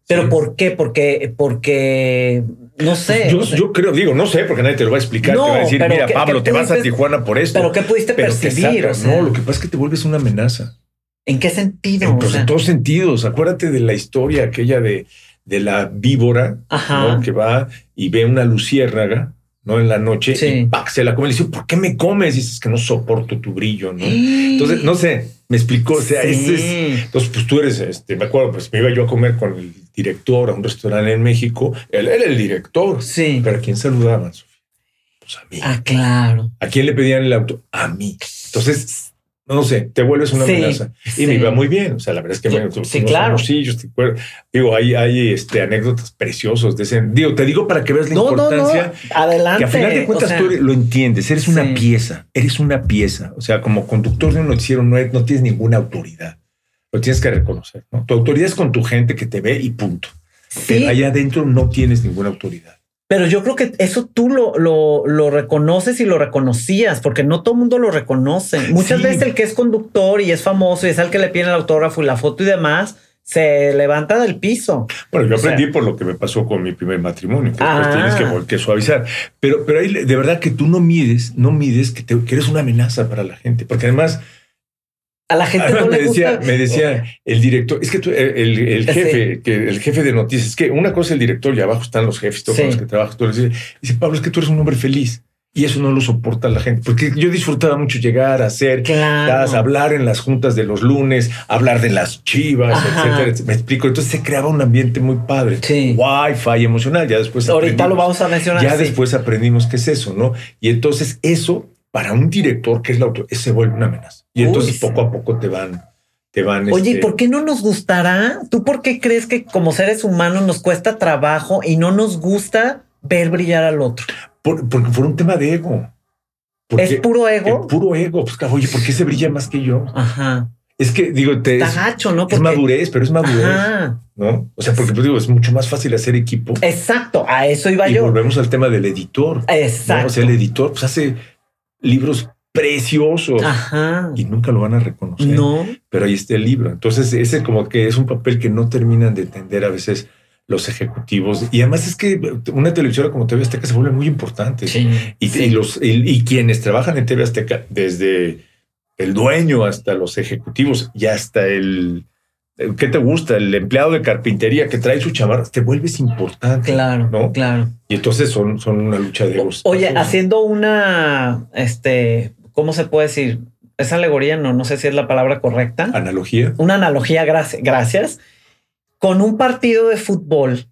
¿Pero por qué? Porque, porque no sé. Yo, creo, digo, no sé, porque nadie te lo va a explicar. te va a decir, mira, Pablo, te vas a Tijuana por esto. Pero ¿qué pudiste percibir? No, lo que pasa es que te vuelves una amenaza. ¿En qué sentido? En, pues, en todos sentidos. Acuérdate de la historia aquella de, de la víbora que va y ve una luciérnaga ¿no? En la noche y se la come le dice, ¿por qué me comes? Y dices que no soporto tu brillo, ¿no? Entonces, no sé, me explicó, o sea, ese es, entonces, pues tú eres, este, me acuerdo, pues me iba yo a comer con el director a un restaurante en México, él era el director, sí. pero ¿a quién saludaban, Sofía? Pues a mí. Ah, claro. ¿A quién le pedían el auto? A mí. Entonces, no sé, te vuelves una amenaza. Y me iba muy bien. O sea, la verdad es que me, sí, claro. Sí, yo digo, hay, hay este, anécdotas preciosas de ese. Digo, te digo para que veas la importancia. Adelante. Que a final de cuentas tú lo entiendes, eres una pieza, eres una pieza. O sea, como conductor de un noticiero no, no tienes ninguna autoridad. Lo tienes que reconocer. ¿no? Tu autoridad es con tu gente que te ve y punto. Pero allá adentro no tienes ninguna autoridad. Pero yo creo que eso tú lo, lo, reconoces y lo reconocías, porque no todo el mundo lo reconoce. Muchas veces el que es conductor y es famoso y es el que le pide el autógrafo y la foto y demás, se levanta del piso. Bueno, yo aprendí por lo que me pasó con mi primer matrimonio, que tienes que, que, suavizar. Pero, pero ahí de verdad que tú no mides, no mides que, te, que eres una amenaza para la gente, porque además a la gente no me le decía, Me decía el director, es que tú, el, jefe, que el jefe de noticias, es que una cosa es el director y abajo están los jefes, todos los que trabajan. Tú dice, dice, Pablo, es que tú eres un hombre feliz. Y eso no lo soporta la gente, porque yo disfrutaba mucho llegar a hacer, hablar en las juntas de los lunes, hablar de las chivas, etcétera, Me explico. Entonces se creaba un ambiente muy padre. Sí. Wi-Fi emocional. Ya después. Ahorita lo vamos a mencionar. Ya después aprendimos qué es eso, ¿no? Y entonces eso para un director que es la autor, se vuelve una amenaza. Y entonces poco a poco te van, te van. Oye, este, ¿por qué no nos gustará? ¿Tú por qué crees que como seres humanos nos cuesta trabajo y no nos gusta ver brillar al otro? porque fue un tema de ego. ¿Es puro ego? Es puro ego. Pues, oye, ¿por qué se brilla más que yo? Ajá. Es que digo, te Está gacho, ¿no? Es madurez, pero es madurez. ¿No? O sea, porque pues, digo, es mucho más fácil hacer equipo. Exacto, a eso iba yo. Y volvemos al tema del editor. Exacto. O sea, el editor pues hace libros preciosos y nunca lo van a reconocer. No. Pero ahí está el libro. Entonces, ese como que es un papel que no terminan de entender a veces los ejecutivos. Y además es que una televisora como TV Azteca se vuelve muy importante. y, los, y, quienes trabajan en TV Azteca, desde el dueño hasta los ejecutivos y hasta el, ¿qué te gusta? El empleado de carpintería que trae su chamarra, te vuelves importante. Claro, ¿no? Claro. Y entonces son, son una lucha de egos. Oye, haciendo una, este, ¿cómo se puede decir? Esa alegoría, no, no sé si es la palabra correcta. Analogía. Una analogía, gracias. gracias. Con un partido de fútbol,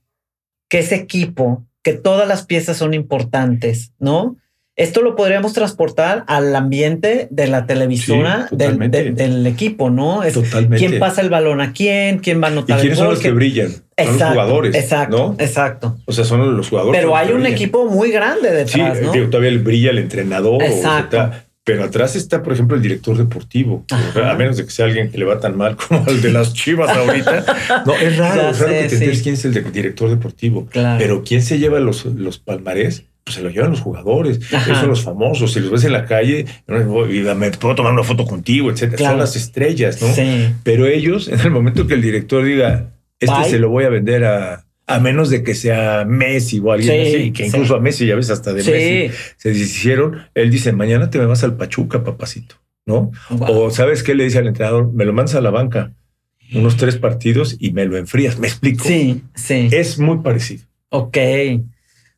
que es equipo, que todas las piezas son importantes, ¿no? Esto lo podríamos transportar al ambiente de la televisora del, equipo, ¿no? Es totalmente. ¿Quién pasa el balón a quién? ¿Quién va a anotar ¿Y quiénes son los que brillan? son los jugadores. Exacto. ¿no? Exacto. O sea, son los jugadores. Pero hay un equipo muy grande detrás. Sí, todavía brilla el entrenador. Exacto. pero atrás está, por ejemplo, el director deportivo. A menos de que sea alguien que le va tan mal como el de las chivas ahorita. No, es raro, es raro que te quién es el director deportivo. Claro. Pero quién se lleva los, los palmarés pues se lo llevan los jugadores, esos son los famosos. Si los ves en la calle, me puedo tomar una foto contigo, etcétera. Son las estrellas, ¿no? Pero ellos, en el momento que el director diga, este se lo voy a vender a, a menos de que sea Messi o alguien así, que incluso a Messi, ya ves, hasta de Messi se deshicieron. Él dice, mañana te me vas al Pachuca, papacito, ¿no? O sabes qué le dice al entrenador, me lo mandas a la banca unos tres partidos y me lo enfrías. ¿Me explico? Sí, sí. Es muy parecido. Ok.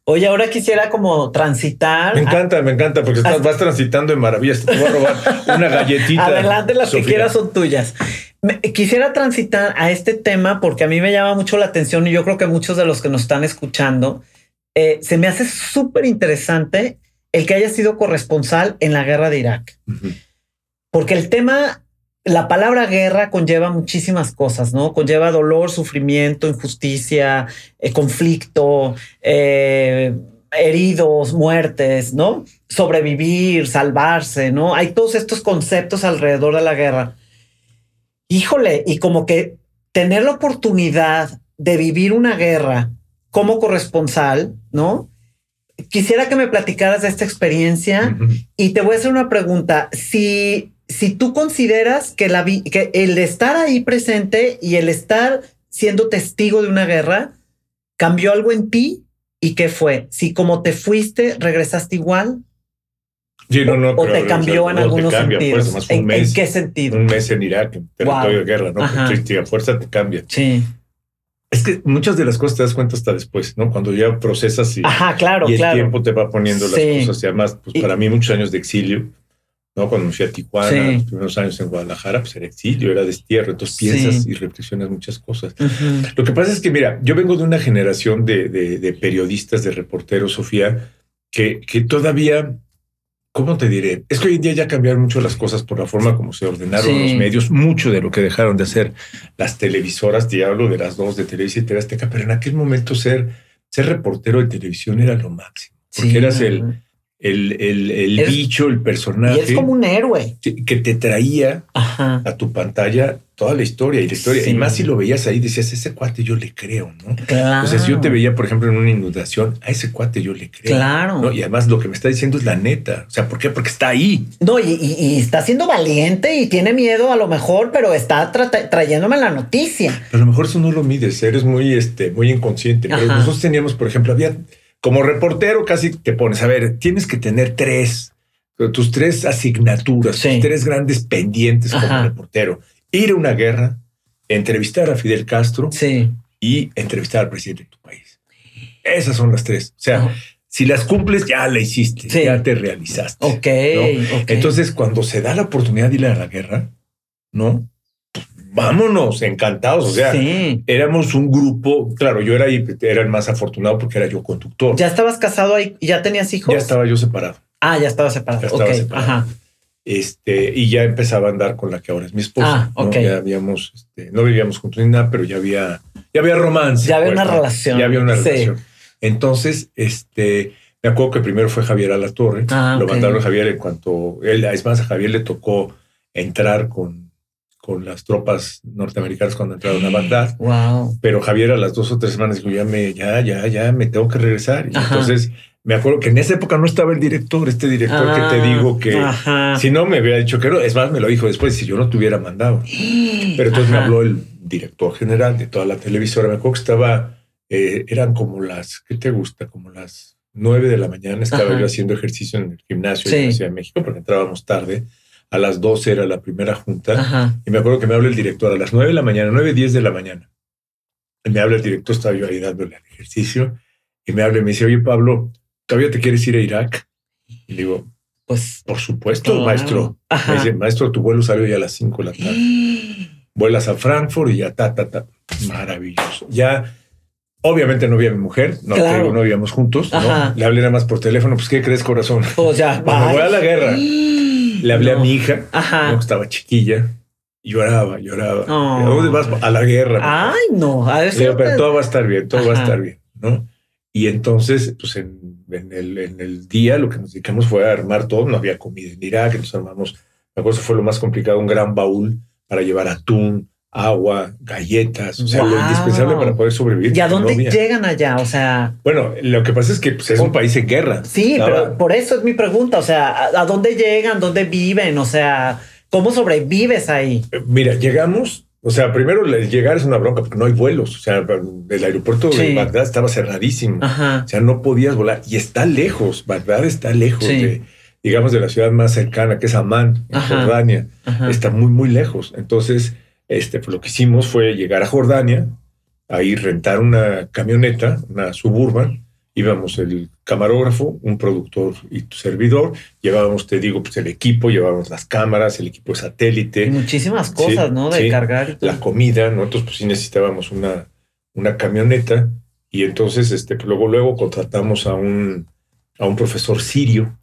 Oye, ahora quisiera como transitar. Me encanta, me encanta, porque estás, vas transitando en maravillas. Te voy a robar una galletita. Adelante, las que quieras son tuyas. quisiera transitar a este tema porque a mí me llama mucho la atención y yo creo que muchos de los que nos están escuchando eh, se me hace súper interesante el que haya sido corresponsal en la guerra de Irak. Porque el tema la palabra guerra conlleva muchísimas cosas, ¿no? Conlleva dolor, sufrimiento, injusticia, eh, conflicto, eh, heridos, muertes, ¿no? Sobrevivir, salvarse, ¿no? Hay todos estos conceptos alrededor de la guerra. Híjole, y como que tener la oportunidad de vivir una guerra como corresponsal, ¿no? Quisiera que me platicaras de esta experiencia y te voy a hacer una pregunta. Si si tú consideras que, la que el estar ahí presente y el estar siendo testigo de una guerra cambió algo en ti y qué fue, si como te fuiste regresaste igual. Sí, no, no, o te cambió en algunos sentidos. ¿En, qué sentido? Un mes en Irak, en territorio de guerra, ¿no? a fuerza te cambia. Sí. Es que muchas de las cosas te das cuenta hasta después, ¿no? Cuando ya procesas y, Ajá, claro, y el claro. tiempo te va poniendo las cosas. Y además, pues para mí, muchos años de exilio, ¿no? Cuando me fui a Tijuana, los primeros años en Guadalajara, pues era exilio, era destierro. Entonces piensas y reflexionas muchas cosas. Lo que pasa es que, mira, yo vengo de una generación de, de, periodistas, de reporteros, Sofía, que, que todavía ¿cómo te diré? Es que hoy en día ya cambiaron mucho las cosas por la forma como se ordenaron los medios, mucho de lo que dejaron de hacer las televisoras, te hablo de las dos de Televisa y TV Azteca, pero en aquel momento ser, ser reportero de televisión era lo máximo, porque eras el, el, el, el bicho, el personaje. Y es como un héroe. Que te traía a tu pantalla toda la historia y la historia. Y más si lo veías ahí, decías, ese cuate yo le creo, ¿no? Claro. O sea, si yo te veía, por ejemplo, en una inundación, a ese cuate yo le creo. Claro. Y además lo que me está diciendo es la neta. O sea, ¿por qué? Porque está ahí. No, y, está siendo valiente y tiene miedo a lo mejor, pero está trayéndome la noticia. Pero a lo mejor eso no lo mides, eres muy, este, muy inconsciente. Pero nosotros teníamos, por ejemplo, había como reportero casi te pones, a ver, tienes que tener tres, tus tres asignaturas, tus tres grandes pendientes como reportero. Ir a una guerra, entrevistar a Fidel Castro y entrevistar al presidente de tu país. Esas son las tres. O sea, si las cumples, ya la hiciste, ya te realizaste. Ok. Entonces, cuando se da la oportunidad de ir a la guerra, ¿no? Vámonos, encantados. O sea, éramos un grupo. Claro, yo era, era el más afortunado porque era yo conductor. ¿Ya estabas casado ahí? ¿Ya tenías hijos? Ya estaba yo separado. Ah, ya estaba separado. Ya estaba separado. Ajá. Este, y ya empezaba a andar con la que ahora es mi esposa. Ah, Ya habíamos, este, no vivíamos juntos ni nada, pero ya había, ya había romance. Ya había una relación. Ya había una relación. Entonces, este, me acuerdo que primero fue Javier a la torre. Ah, lo mandaron a Javier en cuanto él, es más, a Javier le tocó entrar con con las tropas norteamericanas cuando entraron a Bagdad. Wow. Pero Javier a las dos o tres semanas dijo, ya me, ya, ya, ya me tengo que regresar. Y entonces me acuerdo que en esa época no estaba el director, este director que te ah, digo que si no me hubiera dicho que no, es más, me lo dijo después, si yo no te hubiera mandado. Pero entonces me habló el director general de toda la televisora. Me acuerdo que estaba, eh, eran como las, ¿qué te gusta? Como las nueve de la mañana. Estaba yo haciendo ejercicio en el gimnasio de la Ciudad de México porque entrábamos tarde a las 12 era la primera junta. Y me acuerdo que me habla el director a las 9 de la mañana, 9, 10 de la mañana. Y me habla el director, estaba yo ahí dándole el ejercicio. Y me habla y me dice, oye, Pablo, ¿todavía te quieres ir a Irak? Y le digo, pues, por supuesto, maestro. Me dice, maestro, tu vuelo salió ya a las 5 de la tarde. Vuelas a Frankfurt y ya, ta, ta, ta. Maravilloso. Ya, obviamente no vi a mi mujer, no, no vivíamos juntos. ¿no? Le hablé nada más por teléfono, pues, ¿qué crees, corazón? Pues ya, Cuando voy a la guerra. Le hablé a mi hija, que estaba chiquilla, lloraba, lloraba. ¿A dónde vas? A la guerra. Ay, no. A Le digo, pero todo va a estar bien, todo va a estar bien, ¿no? Y entonces, pues en, el, en, el, día lo que nos dedicamos fue a armar todo. No había comida en Irak, entonces armamos, me acuerdo, fue lo más complicado, un gran baúl para llevar atún, agua, galletas, o sea, lo indispensable para poder sobrevivir. ¿Y a dónde llegan allá? O sea. Bueno, lo que pasa es que pues, es un país en guerra. Sí, pero por eso es mi pregunta. O sea, ¿a dónde llegan? ¿Dónde viven? O sea, ¿cómo sobrevives ahí? Eh, mira, llegamos. O sea, primero llegar es una bronca porque no hay vuelos. O sea, el aeropuerto de Bagdad estaba cerradísimo. O sea, no podías volar y está lejos. Bagdad está lejos de, digamos, de la ciudad más cercana, que es Amán, en Jordania. Está muy, muy lejos. Entonces, este, pues lo que hicimos fue llegar a Jordania, ahí rentar una camioneta, una suburban, íbamos el camarógrafo, un productor y tu servidor, llevábamos, te digo, pues el equipo, llevábamos las cámaras, el equipo de satélite. Muchísimas cosas, ¿no? De cargar. La comida, nosotros pues sí necesitábamos una, una camioneta y entonces, este, pues, luego, luego contratamos a un, a un profesor sirio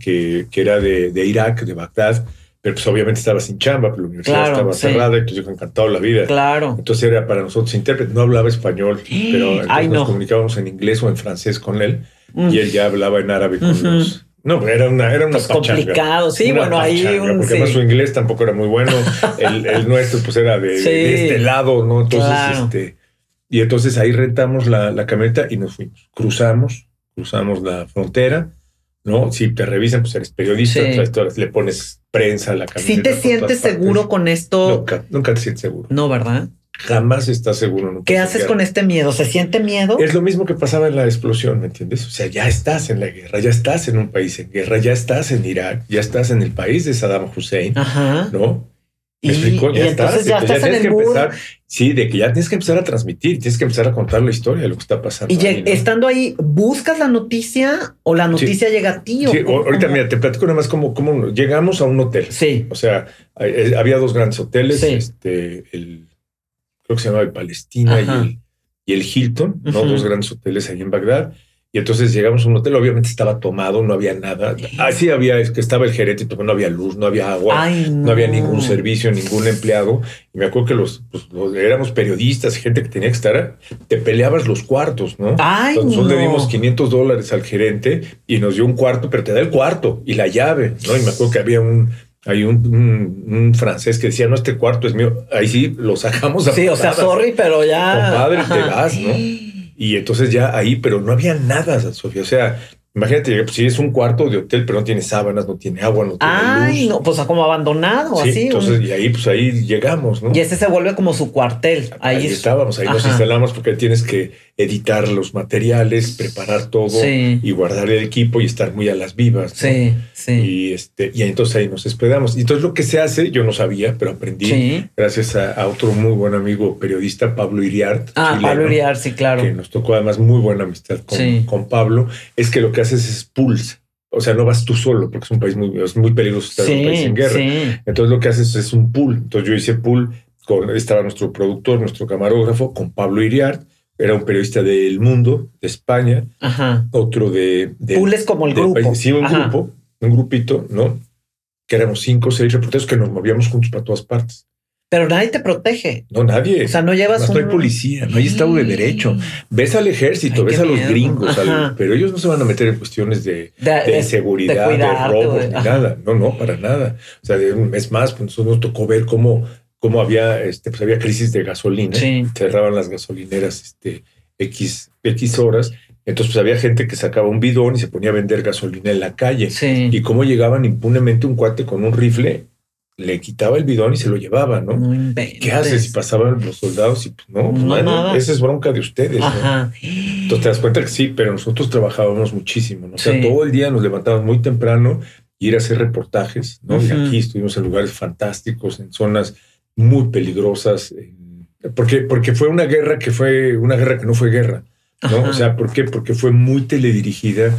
Que, que era de, de Irak, de Bagdad, pero pues obviamente estaba sin chamba, pero la universidad estaba cerrada, entonces yo encantado la vida. Claro. Entonces era para nosotros intérprete, no hablaba español, pero nos comunicábamos en inglés o en francés con él y él ya hablaba en árabe con los... No, era una, era una pues complicado, sí, bueno, ahí un, Porque además su inglés tampoco era muy bueno, el, nuestro pues era de, este lado, ¿no? Entonces, este... Y entonces ahí rentamos la, la camioneta y nos fuimos. Cruzamos, cruzamos la frontera ¿no? Si te revisan, pues eres periodista, le pones prensa a la camioneta. ¿Sí te sientes seguro con esto? Nunca, nunca te sientes seguro. No, ¿verdad? jamás estás seguro. ¿Qué haces con este miedo? ¿Se siente miedo? Es lo mismo que pasaba en la explosión, ¿me entiendes? O sea, ya estás en la guerra, ya estás en un país en guerra, ya estás en Irak, ya estás en el país de Saddam Hussein, Ajá. ¿no? ¿Me y, Ya, estás, ya, estás, en el que empezar, sí, de que ya tienes que empezar a transmitir, tienes que empezar a contar la historia de lo que está pasando. Y estando ahí, ¿buscas la noticia o la noticia llega a ti? Sí, ahorita mira, te platico nada más cómo, cómo llegamos a un hotel. Sí. O sea, había dos grandes hoteles, este, el creo que se llamaba el Palestina y el, y el, Hilton, ¿no? Dos grandes hoteles ahí en Bagdad. Y entonces llegamos a un hotel, obviamente estaba tomado, no había nada. Ah, sí había, es que estaba el gerente, no había luz, no había agua, no. había ningún servicio, ningún empleado. Y me acuerdo que los, pues, éramos periodistas, gente que tenía que estar, te peleabas los cuartos, ¿no? Ay, Nosotros le dimos 500 dólares al gerente y nos dio un cuarto, pero te da el cuarto y la llave, ¿no? Y me acuerdo que había un, hay un, francés que decía, no, este cuarto es mío. Ahí sí lo sacamos a Sí, o sea, sorry, pero ya. Compadre, te vas, ¿no? Y entonces ya ahí, pero no había nada, Sofía. O sea, Imagínate, pues, si es un cuarto de hotel, pero no tiene sábanas, no tiene agua, no tiene Ay, no, pues como abandonado, así. Entonces, y ahí, pues ahí llegamos, ¿no? Y ese se vuelve como su cuartel. Ahí, estábamos, ahí nos instalamos porque tienes que editar los materiales, preparar todo y guardar el equipo y estar muy a las vivas. Sí, sí. Y este, y entonces ahí nos hospedamos. Y entonces lo que se hace, yo no sabía, pero aprendí gracias a, otro muy buen amigo periodista, Pablo Iriart. Ah, Pablo Iriart, sí, claro. Que nos tocó además muy buena amistad con, con Pablo. Es que lo que haces es pulse. O sea, no vas tú solo porque es un país muy, es muy peligroso estar en un país en guerra. Entonces lo que haces es un pool. Entonces yo hice pool con, estaba nuestro productor, nuestro camarógrafo, con Pablo Iriart, era un periodista del mundo, de España, otro de, de... Pool es como el grupo. Sí, un grupo, un grupito, ¿no? Que éramos cinco o seis reporteros que nos movíamos juntos para todas partes. Pero nadie te protege. No, nadie. O sea, no llevas. No hay policía, no hay Estado de Derecho. Ves al ejército, ves a los gringos, pero ellos no se van a meter en cuestiones de, de, inseguridad, de, robos, ni nada. No, no, para nada. O sea, es más, pues nosotros nos tocó ver cómo, cómo había, este, pues había crisis de gasolina. Cerraban las gasolineras este, X, X horas. Entonces, pues había gente que sacaba un bidón y se ponía a vender gasolina en la calle. Y cómo llegaban impunemente un cuate con un rifle le quitaba el bidón y se lo llevaba, ¿no? ¿Qué haces si pasaban los soldados? Y pues, no, pues, bueno, esa es bronca de ustedes. Entonces te das cuenta que sí, pero nosotros trabajábamos muchísimo, ¿no? O sea, todo el día nos levantábamos muy temprano y ir a hacer reportajes, ¿no? Y aquí estuvimos en lugares fantásticos, en zonas muy peligrosas, porque, porque fue una guerra que fue una guerra que no fue guerra, ¿no? O sea, ¿por qué? Porque fue muy teledirigida.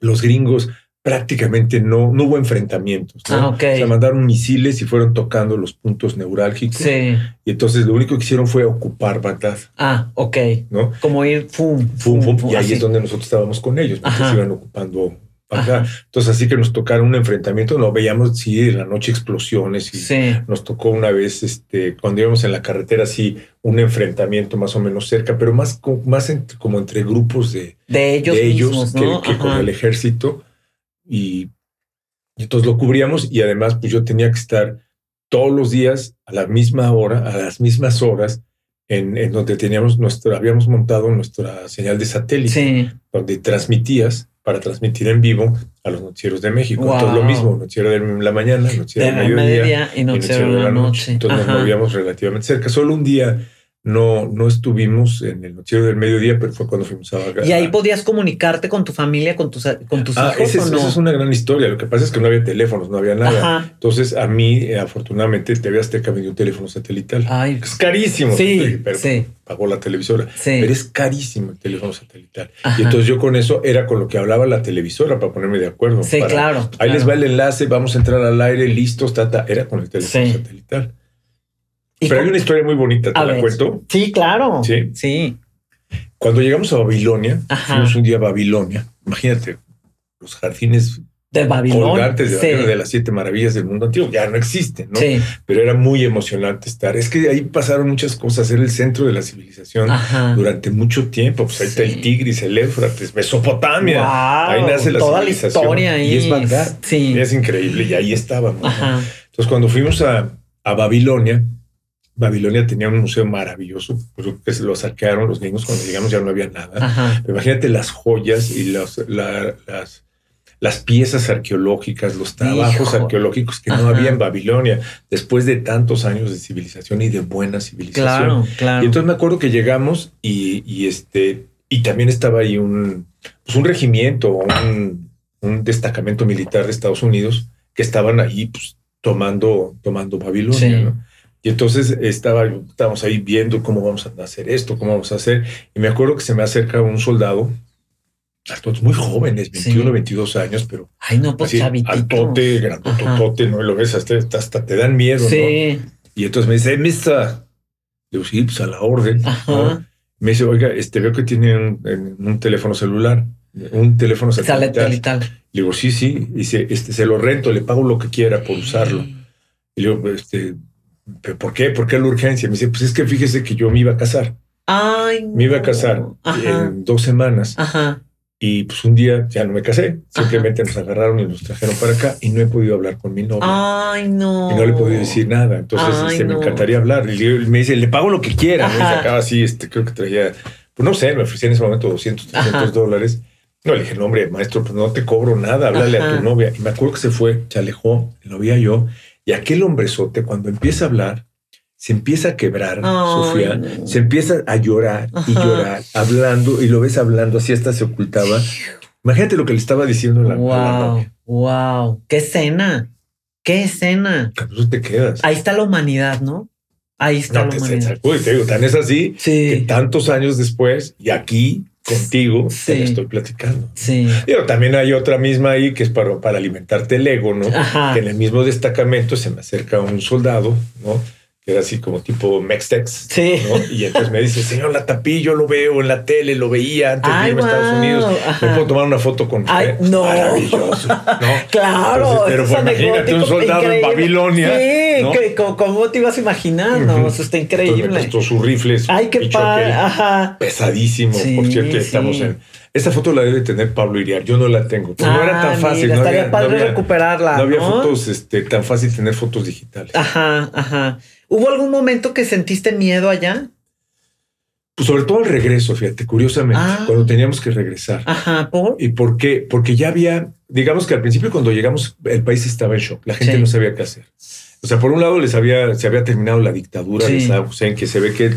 Los gringos prácticamente no, no hubo enfrentamientos. ¿no? Ah, Se mandaron misiles y fueron tocando los puntos neurálgicos. Sí. Y entonces lo único que hicieron fue ocupar Bagdad. Ah, ok. ¿no? Como ir fum, fum, fum, y ahí es donde nosotros estábamos con ellos, porque se iban ocupando Bagdad. Entonces, así que nos tocaron un enfrentamiento, no veíamos, sí, en la noche explosiones y nos tocó una vez, este, cuando íbamos en la carretera, sí, un enfrentamiento más o menos cerca, pero más, más como entre grupos de, de ellos, ellos que, con el ejército. Y, entonces lo cubríamos y además pues yo tenía que estar todos los días a la misma hora, a las mismas horas, en, en donde teníamos nuestro, habíamos montado nuestra señal de satélite, donde transmitías para transmitir en vivo a los noticieros de México. Entonces lo mismo, noticiero de la mañana, noticiero de, mediodía, y noticiero, de la noche. Entonces nos movíamos relativamente cerca. Solo un día no, no estuvimos en el noticiero del mediodía, pero fue cuando fuimos a ¿Y ahí podías comunicarte con tu familia, con tus, con tus ah, hijos? Esa es una gran historia. Lo que pasa es que no había teléfonos, no había nada. Entonces, a mí, eh, afortunadamente, TV Azteca me dio un teléfono satelital. Es carísimo. Sí, pero pagó la televisora. Pero es carísimo el teléfono satelital. Y entonces yo con eso era con lo que hablaba la televisora para ponerme de acuerdo. Sí, claro. Ahí les va el enlace, vamos a entrar al aire, listos, tata. Era con el teléfono satelital. Pero hay una historia muy bonita, ¿te la cuento? Sí, claro. Sí. Sí. Cuando llegamos a Babilonia, fuimos un día a Babilonia. Imagínate, los jardines de Babilonia. de, las siete maravillas del mundo antiguo. Ya no existen, ¿no? Sí. Pero era muy emocionante estar. Es que ahí pasaron muchas cosas. Era el centro de la civilización durante mucho tiempo. Pues ahí está el Tigris, el Éufrates, Mesopotamia. ahí nace la Toda civilización. La historia ahí. Y es Bagdad. Sí. Es increíble. Y ahí estábamos. Entonces, cuando fuimos a, a Babilonia, Babilonia tenía un museo maravilloso, que se lo saquearon los gringos cuando llegamos ya no había nada. imagínate las joyas y las, las piezas arqueológicas, los trabajos arqueológicos que no había en Babilonia después de tantos años de civilización y de buena civilización. Claro, claro. Y entonces me acuerdo que llegamos y, este, y también estaba ahí un, pues un regimiento, un, un, destacamento militar de Estados Unidos que estaban ahí pues, tomando, tomando Babilonia. Y entonces estaba, estábamos ahí viendo cómo vamos a hacer esto, cómo vamos a hacer. Y me acuerdo que se me acerca un soldado todos muy jóvenes, 21, 22 años, pero. Ay, no, pues Altote, grandototote, ¿no? Lo ves, hasta, hasta te dan miedo, sí. ¿no? Y entonces me dice, mister. Digo, sí, pues a la orden. Me dice, oiga, este, veo que tiene un, teléfono celular, un teléfono satelital. Le digo, sí, sí. Dice, este, se lo rento, le pago lo que quiera por usarlo. Y le digo, este, ¿por qué? ¿Por qué la urgencia? Me dice, pues es que fíjese que yo me iba a casar. Ay, me iba a casar en dos semanas. Ajá. Y pues un día ya no me casé, simplemente nos agarraron y nos trajeron para acá y no he podido hablar con mi novia. Ay, no. Y no le he podido decir nada. Entonces este, me encantaría hablar. Y me dice, le pago lo que quiera. Me sacaba así, este, creo que traía, pues no sé, me ofrecía en ese momento 200, 300 dólares. No, le dije, no, hombre, maestro, pues no te cobro nada, háblale a tu novia. Y me acuerdo que se fue, se alejó, lo veía yo. Y aquel hombrezote, cuando empieza a hablar, se empieza a quebrar, Sofía, se empieza a llorar y llorar, hablando, y lo ves hablando, así hasta se ocultaba. Imagínate lo que le estaba diciendo en la, wow, Wow, qué escena, qué escena. Eso te quedas. Ahí está la humanidad, ¿no? Ahí está la humanidad. te digo, tan es así que tantos años después, y aquí contigo te lo estoy platicando. Sí. Pero también hay otra misma ahí que es para, para alimentarte el ego, ¿no? Que en el mismo destacamento se me acerca un soldado, ¿no? Que era así como tipo Mextex. Sí. Y entonces me dice, señor Latapí, yo lo veo en la tele, lo veía antes de irme a Estados Unidos. ¿Me puedo tomar una foto con usted? no. Maravilloso. ¿no? Claro. pero pues, imagínate un soldado en Babilonia. Sí, que, ¿cómo, te ibas a imaginar? No, eso está increíble. Entonces me sus rifles. Ay, qué padre. Ajá. Pesadísimo. Por cierto, estamos en esta foto la debe tener Pablo Iriar. Yo no la tengo. no era tan ah, fácil. no estaría había, padre recuperarla. No había fotos este, tan fácil tener fotos digitales. Ajá, ajá. ¿Hubo algún momento que sentiste miedo allá? Pues sobre todo al regreso, fíjate, curiosamente, ah. cuando teníamos que regresar. Ajá, ¿por? ¿Y por qué? Porque ya había, digamos que al principio cuando llegamos, el país estaba en shock, la gente no sabía qué hacer. O sea, por un lado les había, se había terminado la dictadura de Saddam Hussein, que se ve que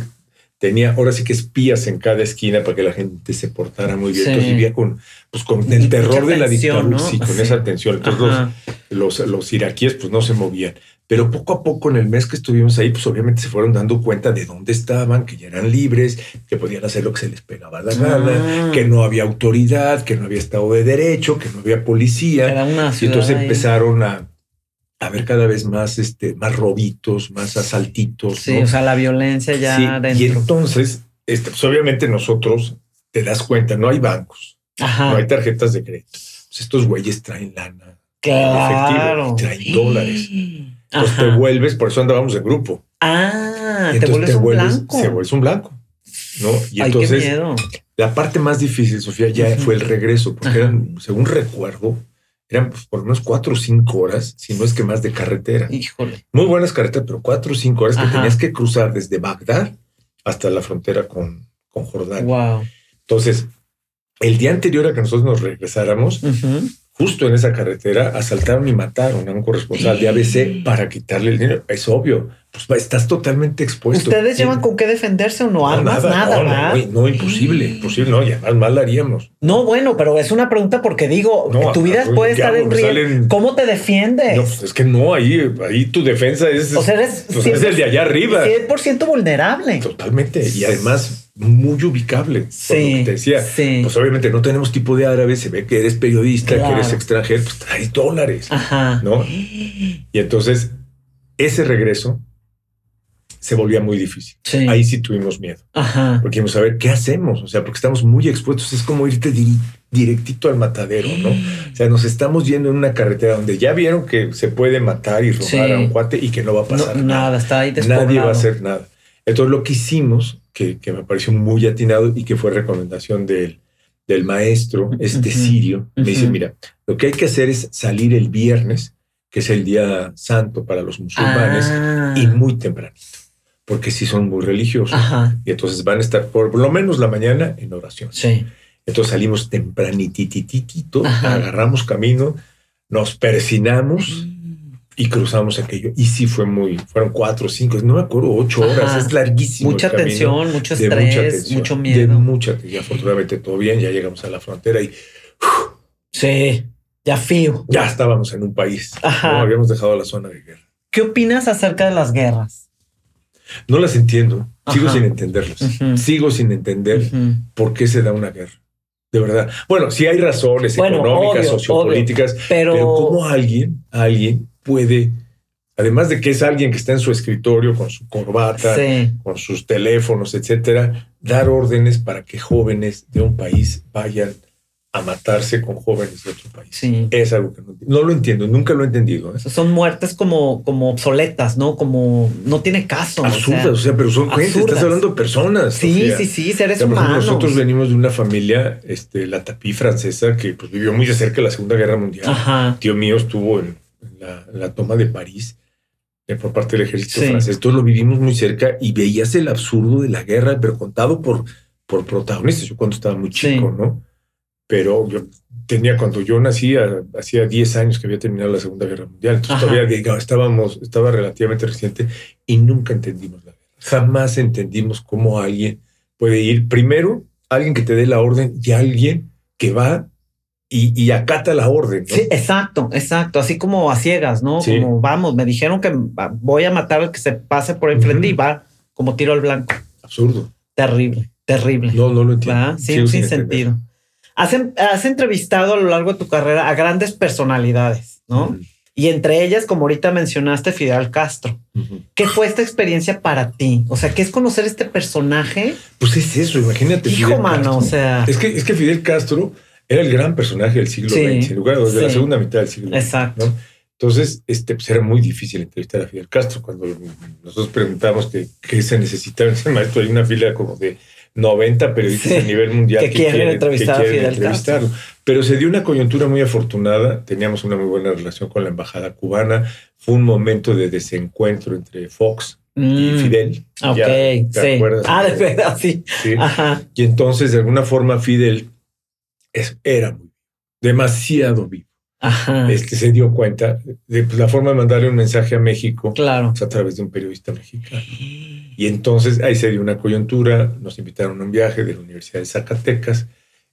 tenía ahora sí que espías en cada esquina para que la gente se portara muy bien. Entonces vivía con, pues, con el terror de la dictadura, sí, con esa atención. Entonces los, los, iraquíes pues no se movían. Pero poco a poco en el mes que estuvimos ahí, pues obviamente se fueron dando cuenta de dónde estaban, que ya eran libres, que podían hacer lo que se les pegaba la gana, ah. que no había autoridad, que no había Estado de Derecho, que no había policía. y entonces empezaron a, a ver cada vez más, este, más robitos, más asaltitos. Sí, o sea, la violencia ya dentro. Y entonces, este, pues obviamente nosotros te das cuenta, no hay bancos, no hay tarjetas de crédito. Pues estos güeyes traen lana, claro. efectivo, traen dólares. Entonces te vuelves, por eso andábamos en grupo. Ah, te vuelves, un blanco. Se vuelves un blanco. ¿no? Y entonces, la parte más difícil, Sofía, ya fue el regreso, porque eran, según recuerdo, eran pues, por lo menos cuatro o cinco horas, si no es que más de carretera. Híjole. Muy buenas carreteras, pero cuatro o cinco horas que tenías que cruzar desde Bagdad hasta la frontera con, con Jordania. Wow. Entonces, el día anterior a que nosotros nos regresáramos, justo en esa carretera, asaltaron y mataron a un corresponsal de ABC para quitarle el dinero. Es obvio, pues estás totalmente expuesto. ¿Ustedes llevan con qué defenderse o no? Armas, nada, nada no, no, imposible, imposible, no, y además mal haríamos. No, bueno, pero es una pregunta porque digo, tu vida puede estar en riesgo. ¿Cómo te defiendes? No, pues es que no, ahí, ahí tu defensa es, o sea, eres pues es el de allá arriba. 100% vulnerable. Totalmente, y además muy ubicable. Sí, te decía, pues obviamente no tenemos tipo de árabe, se ve que eres periodista, que eres extranjero, pues traes dólares, Ajá. ¿no? Y entonces, ese regreso se volvía muy difícil. Ahí sí tuvimos miedo. Ajá. Porque íbamos a ver qué hacemos, o sea, porque estamos muy expuestos. Es como irte directito al matadero, ¿no? O sea, nos estamos yendo en una carretera donde ya vieron que se puede matar y robar a un cuate y que no va a pasar nada. Nada, está ahí Nadie va a hacer nada. Entonces, lo que hicimos, que, me pareció muy atinado y que fue recomendación del, del maestro, este sirio, me dice: Mira, lo que hay que hacer es salir el viernes, que es el día santo para los musulmanes, ah. y muy tempranito porque sí son muy religiosos. Y entonces van a estar por, lo menos la mañana en oración. Sí. Entonces salimos tempranitititito, agarramos camino, nos persinamos y cruzamos aquello. Y sí fue muy, fueron cuatro, cinco, no me acuerdo, ocho horas, es larguísimo. Mucha tensión, mucho estrés, mucho miedo. De mucha y afortunadamente todo bien, ya llegamos a la frontera y... sí, ya fío. Ya estábamos en un país, no habíamos dejado la zona de guerra. ¿Qué opinas acerca de las guerras? No las entiendo, sigo sin entenderlas, sigo sin entender por qué se da una guerra. De verdad. Bueno, sí hay razones económicas, sociopolíticas, pero... pero ¿cómo alguien, alguien puede, además de que es alguien que está en su escritorio con su corbata, con sus teléfonos, etcétera, dar órdenes para que jóvenes de un país vayan a matarse con jóvenes de otro país. Es algo que no, lo entiendo, nunca lo he entendido. ¿eh? Son muertes como, como obsoletas, ¿no? Como no tiene caso. Absurdas, o sea, pero son gente, estás hablando de personas. Sí, sí, sí, seres humanos. nosotros venimos de una familia, este, la tapí francesa, que pues, vivió muy de cerca de la Segunda Guerra Mundial. Tío mío estuvo en la, toma de París eh, por parte del ejército francés. Entonces lo vivimos muy cerca y veías el absurdo de la guerra, pero contado por, por protagonistas. Yo cuando estaba muy chico, ¿no? Pero yo tenía, cuando yo nací, hacía 10 años que había terminado la Segunda Guerra Mundial. Entonces todavía digamos, estábamos, estaba relativamente reciente y nunca entendimos la guerra. Jamás entendimos cómo alguien puede ir, primero, alguien que te dé la orden y alguien que va y, acata la orden. Sí, exacto, exacto. Así como a ciegas, ¿no? Como vamos, me dijeron que voy a matar al que se pase por enfrente y va como tiro al blanco. Absurdo. Terrible, terrible. No, no lo entiendo. Sí, sin, sentido. Has, entrevistado a lo largo de tu carrera a grandes personalidades, ¿no? Y entre ellas, como ahorita mencionaste, Fidel Castro. ¿Qué fue esta experiencia para ti? O sea, ¿qué es conocer este personaje? Pues es eso, imagínate. Hijo, mano, o sea. Es que, es que Fidel Castro era el gran personaje del siglo XX, en lugar de la segunda mitad del siglo XX. Exacto. Entonces, este, pues era muy difícil entrevistar a Fidel Castro. Cuando nosotros preguntamos qué se necesitaba, ese maestro, hay una fila como de 90 periodistas a nivel mundial que, quieren, entrevistar a Fidel Castro. Pero se dio una coyuntura muy afortunada. Teníamos una muy buena relación con la embajada cubana. Fue un momento de desencuentro entre Fox y mm. Fidel. Ok, sí. Ah, de verdad, sí. Ajá. Y entonces, de alguna forma, Fidel era muy demasiado vivo. Este, se dio cuenta de pues, la forma de mandarle un mensaje a México claro. a través de un periodista mexicano. Y entonces ahí se dio una coyuntura, nos invitaron a un viaje de la Universidad de Zacatecas.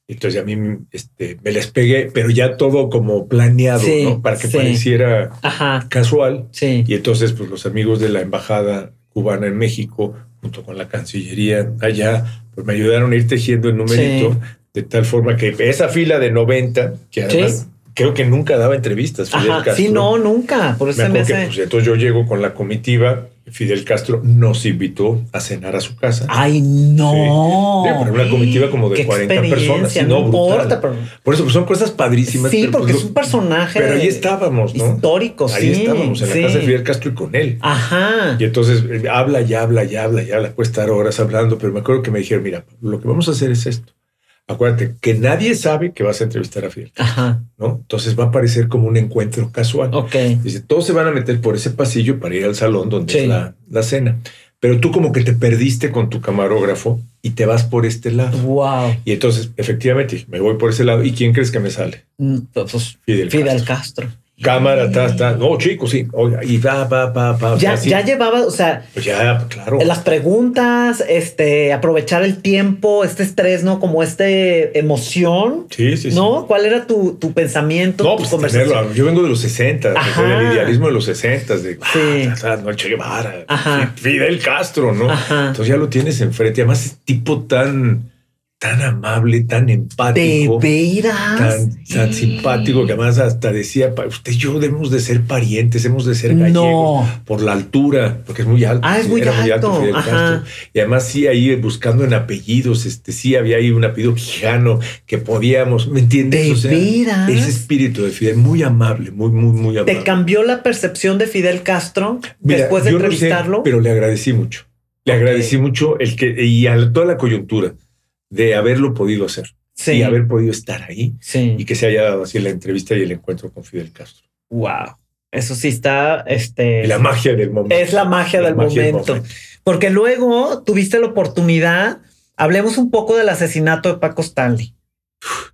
Entonces a mí este, me les pegué, pero ya todo como planeado, ¿no? Para que pareciera casual. Y entonces, pues los amigos de la embajada cubana en México, junto con la Cancillería allá, pues me ayudaron a ir tejiendo el numerito de tal forma que esa fila de 90, que además creo que nunca daba entrevistas. Fidel Castro, sí, no, nunca. Por eso me, hace... pues, entonces yo llego con la comitiva. Fidel Castro nos invitó a cenar a su casa. Ay, no. Sí. una comitiva como de 40 personas. No, no importa. Por eso pues, son cosas padrísimas. Sí, porque pues, es un personaje. Pero ahí estábamos, ¿no? Histórico, ahí sí. Ahí estábamos, en la casa de Fidel Castro y con él. Ajá. Y entonces eh, habla y habla y habla y habla. Puede estar horas hablando, pero me acuerdo que me dijeron, mira, lo que vamos a hacer es esto acuérdate que nadie sabe que vas a entrevistar a Fidel. Ajá. ¿no? Entonces va a parecer como un encuentro casual. Ok. Dice, todos se van a meter por ese pasillo para ir al salón donde es la, la, cena. Pero tú como que te perdiste con tu camarógrafo y te vas por este lado. Wow. Y entonces, efectivamente, me voy por ese lado. ¿Y quién crees que me sale? Mm, pues, Fidel, Castro cámara, está, está. No, chicos, sí. y va, va, va, va. Ya, ya llevaba, o sea, pues ya, claro. Las preguntas, este, aprovechar el tiempo, este estrés, ¿no? Como este emoción. Sí, sí, ¿No? ¿Cuál era tu, tu pensamiento? No, pues tenerlo. Yo vengo de los 60, del idealismo de los 60, de sí. ah, no, Che Guevara, Fidel Castro, ¿no? Entonces ya lo tienes enfrente. Además, es tipo tan tan amable, tan empático. ¿De Tan, tan simpático que además hasta decía, usted y yo debemos de ser parientes, hemos de ser gallegos por la altura, porque es muy alto. Ah, es muy alto. Y además sí ahí buscando en apellidos, este sí había ahí un apellido quijano que podíamos, ¿me entiendes? ¿De Ese espíritu de Fidel, muy amable, muy, muy, muy amable. ¿Te cambió la percepción de Fidel Castro después de entrevistarlo? pero le agradecí mucho. Le agradecí mucho el que, y a toda la coyuntura de haberlo podido hacer y haber podido estar ahí y que se haya dado así la entrevista y el encuentro con Fidel Castro. Wow. Eso sí está, este... La magia del momento. Es la magia, del, momento. Porque luego tuviste la oportunidad, hablemos un poco del asesinato de Paco Stanley.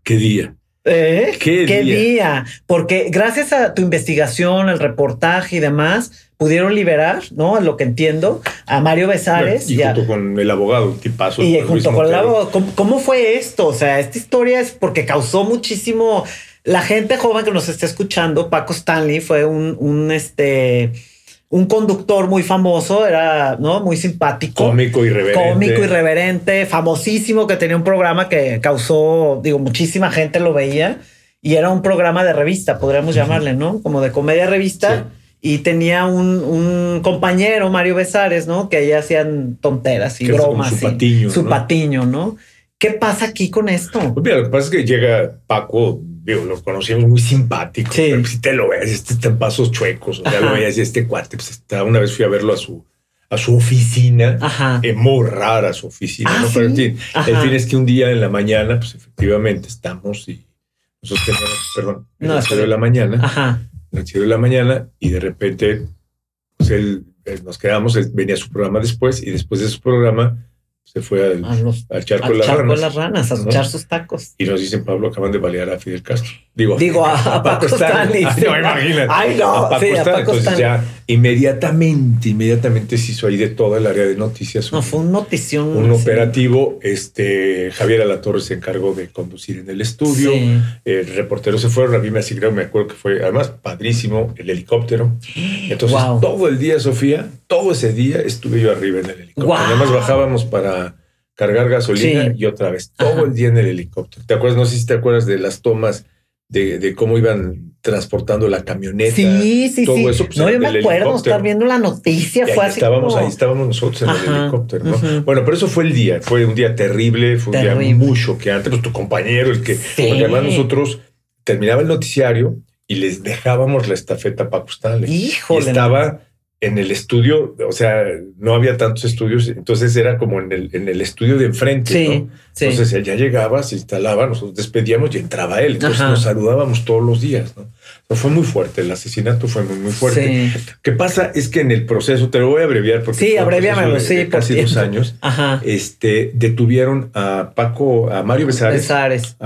qué día. ¿Eh? ¿Qué, día? Porque gracias a tu investigación, el reportaje y demás, pudieron liberar, ¿no? A lo que entiendo, a Mario Besares. y, junto con el abogado, tipazo. Y junto con el abogado. ¿cómo, fue esto? O sea, esta historia es porque causó muchísimo. La gente joven que nos está escuchando, Paco Stanley, fue un, un este un conductor muy famoso, era ¿no? muy simpático. Cómico, irreverente. Cómico, irreverente, famosísimo, que tenía un programa que causó, digo, muchísima gente lo veía y era un programa de revista, podríamos llamarle, ¿no? Como de comedia revista. Y tenía un, compañero, Mario Besares, ¿no? Que ahí hacían tonteras y bromas. Su patiño. Su patiño, ¿no? ¿Qué pasa aquí con esto? Pues mira, lo que pasa es que llega Paco digo, lo conocíamos muy simpático. Pero si te lo ves, este está en pasos chuecos. O sea, lo veías y este cuate, pues está, una vez fui a verlo a su, a su oficina. Es muy rara su oficina, ¿no? Ah, pero en fin, el fin es que un día en la mañana, pues efectivamente estamos y nosotros teníamos, perdón, en las de la mañana, Ajá. en de la mañana y de repente, pues él, nos quedamos, él venía a su programa después y después de su programa se fue al, al charco, de las, ranas, las ranas. a echar sus tacos. Y nos dicen, Pablo, acaban de balear a Fidel Castro. Digo, Digo a, Paco Stanley. no, imagínate. Ay, no. A Paco, sí, Entonces ya inmediatamente, inmediatamente se hizo ahí de toda el área de noticias. No, fue un notición. Un operativo. Este, Javier Alatorre se encargó de conducir en el estudio. El reportero se fueron. A mí me me acuerdo que fue además padrísimo el helicóptero. Entonces, todo el día, Sofía, todo ese día estuve yo arriba en el helicóptero. Además, bajábamos para cargar gasolina y otra vez, todo el día en el helicóptero. ¿Te acuerdas? No sé si te acuerdas de las tomas de, cómo iban transportando la camioneta. Sí, sí, todo Eso, pues, no, yo me acuerdo estar viendo la noticia. fue ahí estábamos, ahí estábamos nosotros en el helicóptero. ¿no? Bueno, pero eso fue el día. Fue un día terrible, fue un día muy choqueante. Pues tu compañero, el que, porque además nosotros terminaba el noticiario y les dejábamos la estafeta para Stanley. Híjole. Y estaba en el estudio, o sea, no había tantos estudios, entonces era como en el, en el estudio de enfrente, ¿no? Entonces ya llegaba, se instalaba, nosotros despedíamos y entraba él, entonces nos saludábamos todos los días, ¿no? Fue muy fuerte, el asesinato fue muy, muy fuerte. ¿Qué pasa? Es que en el proceso, te lo voy a abreviar porque sí, abreviámoslo, sí, casi dos años, este, detuvieron a Paco, a Mario Besares, Besares.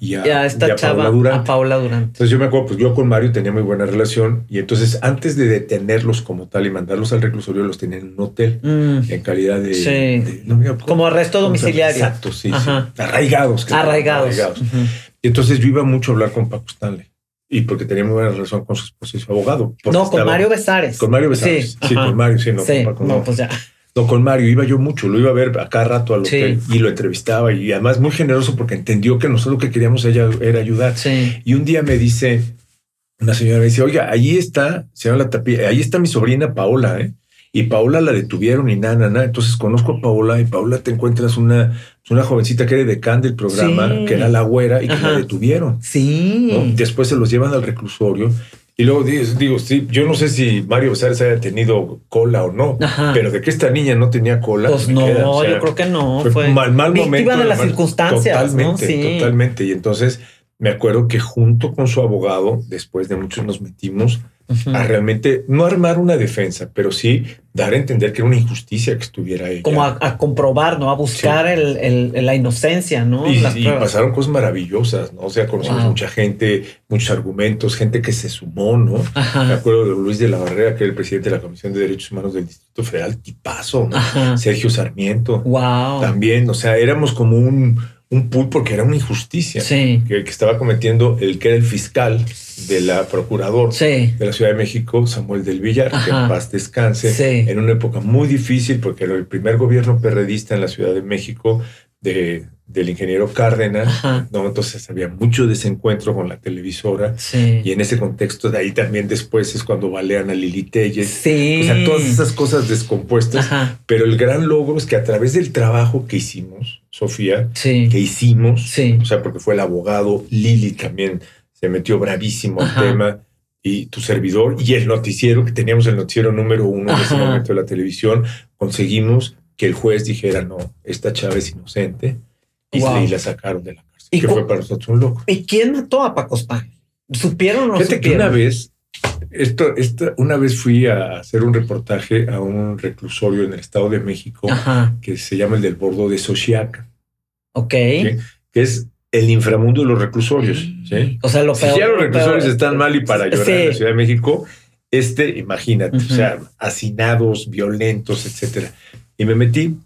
y, a, esta chava, Paula Durante. a Paula Durante. Entonces yo me acuerdo, pues yo con Mario tenía muy buena relación y entonces antes de detenerlos como tal y mandarlos al reclusorio, los tenía en un hotel mm. en calidad de... como arresto domiciliario. Exacto, sí, Arraigados. Arraigados. Y entonces yo iba mucho a hablar con Paco Stanley y porque tenía muy buena relación con su esposo y su abogado. No, con Mario Besares. Con Mario Besares. Sí, con Mario, sí, no, con no, pues ya. No, con Mario iba yo mucho, lo iba a ver a cada rato al hotel y lo entrevistaba y además muy generoso porque entendió que nosotros lo que queríamos ella era ayudar. Y un día me dice, una señora me dice, oiga, ahí está, señora La Tapia, ahí está mi sobrina Paola, ¿eh? Y Paola la detuvieron y nada, nada. Entonces conozco a Paola y Paola te encuentras una, una jovencita que era decán del programa, que era la güera y que la detuvieron. Sí. Después se los llevan al reclusorio. Y luego digo, sí, yo no sé si Mario Besares haya tenido cola o no, pero de que esta niña no tenía cola. Pues no, yo creo que no. Fue, mal, mal momento. de las circunstancias. Totalmente, totalmente. Y entonces me acuerdo que junto con su abogado, después de muchos nos metimos a realmente no armar una defensa, pero sí dar a entender que era una injusticia que estuviera ahí. Como a, comprobar, ¿no? A buscar el, la inocencia, ¿no? Y, pasaron cosas maravillosas, ¿no? O sea, conocimos mucha gente, muchos argumentos, gente que se sumó, ¿no? Me acuerdo de Luis de la Barrera, que era el presidente de la Comisión de Derechos Humanos del Distrito Federal, tipazo, ¿no? Sergio Sarmiento. Wow. También, o sea, éramos como un un pool porque era una injusticia que, que, estaba cometiendo el que era el fiscal de la procurador de la Ciudad de México, Samuel del Villar, que en paz descanse, en una época muy difícil porque era el primer gobierno perredista en la Ciudad de México de, del ingeniero Cárdenas, ¿no? Entonces había mucho desencuentro con la televisora. Y en ese contexto, de ahí también después es cuando balean a Lili Telles. Sí. O sea, todas esas cosas descompuestas. Pero el gran logro es que a través del trabajo que hicimos, Sofía, que hicimos, o sea, porque fue el abogado, Lili también se metió bravísimo al tema y tu servidor y el noticiero, que teníamos el noticiero número uno en ese momento de la televisión, conseguimos que el juez dijera, no, esta chava es inocente y, la sacaron de la cárcel. ¿Y que fue para nosotros un loco. ¿Y quién mató a Paco Stanley? ¿Supieron o no Fíjate que una vez, esto, esta, una vez fui a hacer un reportaje a un reclusorio en el Estado de México que se llama el del Bordo de Sochiaca. Ok. Que es el inframundo de los reclusorios. ¿sí? O sea, lo Si peor. ya los lo reclusorios peor- están mal y para llorar Sí. en la Ciudad de México, este, imagínate, o sea, hacinados, violentos, etcétera. Y me metí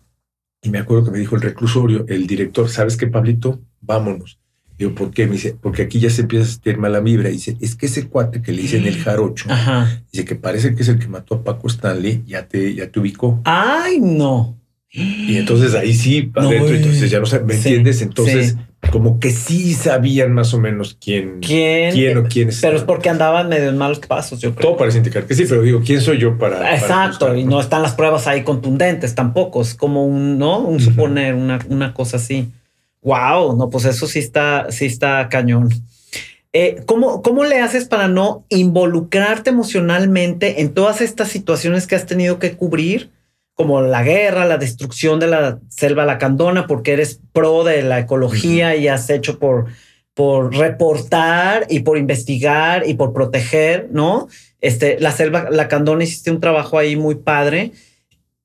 y me acuerdo que me dijo el reclusorio, el director, ¿sabes qué, Pablito? Vámonos. Digo, ¿por qué? Me dice, porque aquí ya se empieza a sentir mala vibra. Dice, es que ese cuate que le dicen el jarocho, Ajá. dice que parece que es el que mató a Paco Stanley, ya te, ya te ubicó. Ay, no. Y entonces ahí sí, No, adentro, entonces ya no sé, ¿me Sí, entiendes? Entonces, sí. como que sí sabían más o menos quién, ¿Quién? quién o quién es. Pero es porque andaban medio en malos pasos, yo creo. Todo parece indicar que sí, pero digo, ¿quién soy yo para. para Exacto, y no están las pruebas ahí contundentes tampoco. Es como un, ¿no? Un suponer, una, una cosa así. Wow, no, pues eso sí está, sí está cañón. Eh, ¿cómo, ¿Cómo le haces para no involucrarte emocionalmente en todas estas situaciones que has tenido que cubrir? Como la guerra, la destrucción de la selva lacandona, porque eres pro de la ecología y has hecho por, por reportar y por investigar y por proteger, ¿no? Este, la selva lacandona hiciste un trabajo ahí muy padre.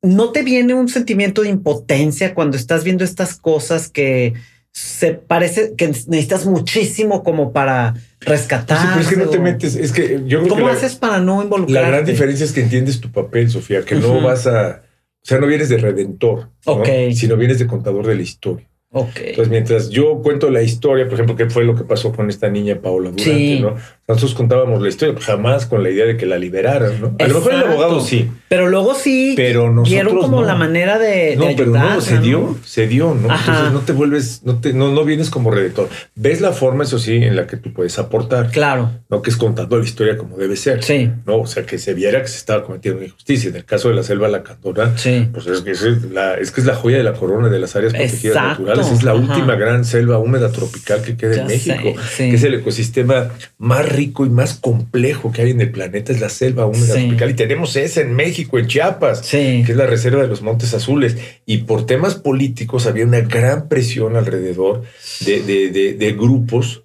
¿No te viene un sentimiento de impotencia cuando estás viendo estas cosas que se parece que necesitas muchísimo como para rescatar? Sí, pero es que no te metes, es que yo creo ¿Cómo que la, haces para no la involucrarte? gran diferencia es que entiendes tu papel, Sofía, que no vas a. O sea, no vienes de redentor, ¿no? Sino vienes de contador de la historia. Ok. Entonces, mientras yo cuento la historia, por ejemplo, qué fue lo que pasó con esta niña Paola Durante, Sí. ¿no? Nosotros contábamos la historia, pues, jamás con la idea de que la liberaran, ¿no? A lo mejor el abogado sí, Pero luego sí pero nosotros vieron como no. la manera de, No, de pero no, se dio, se dio, ¿no? Ajá. Entonces no te vuelves, no te, no, no vienes como redactor. Ves la forma, eso sí, en la que tú puedes aportar, Claro, no que es contando la historia como debe ser, sí, ¿no? O sea, que se viera que se estaba cometiendo una injusticia. En el caso de la selva lacandona, sí. pues es que es la, es que es la joya de la corona de las áreas protegidas Exacto, naturales. Es la ajá. última gran selva húmeda tropical que queda Ya en México. sé, sí. Que es el ecosistema más rico y más complejo que hay en el planeta, es la selva húmeda Sí. tropical. Y tenemos esa en México, en Chiapas Sí. que es la reserva de los Montes Azules. Y por temas políticos había una gran presión alrededor de, de- de- de grupos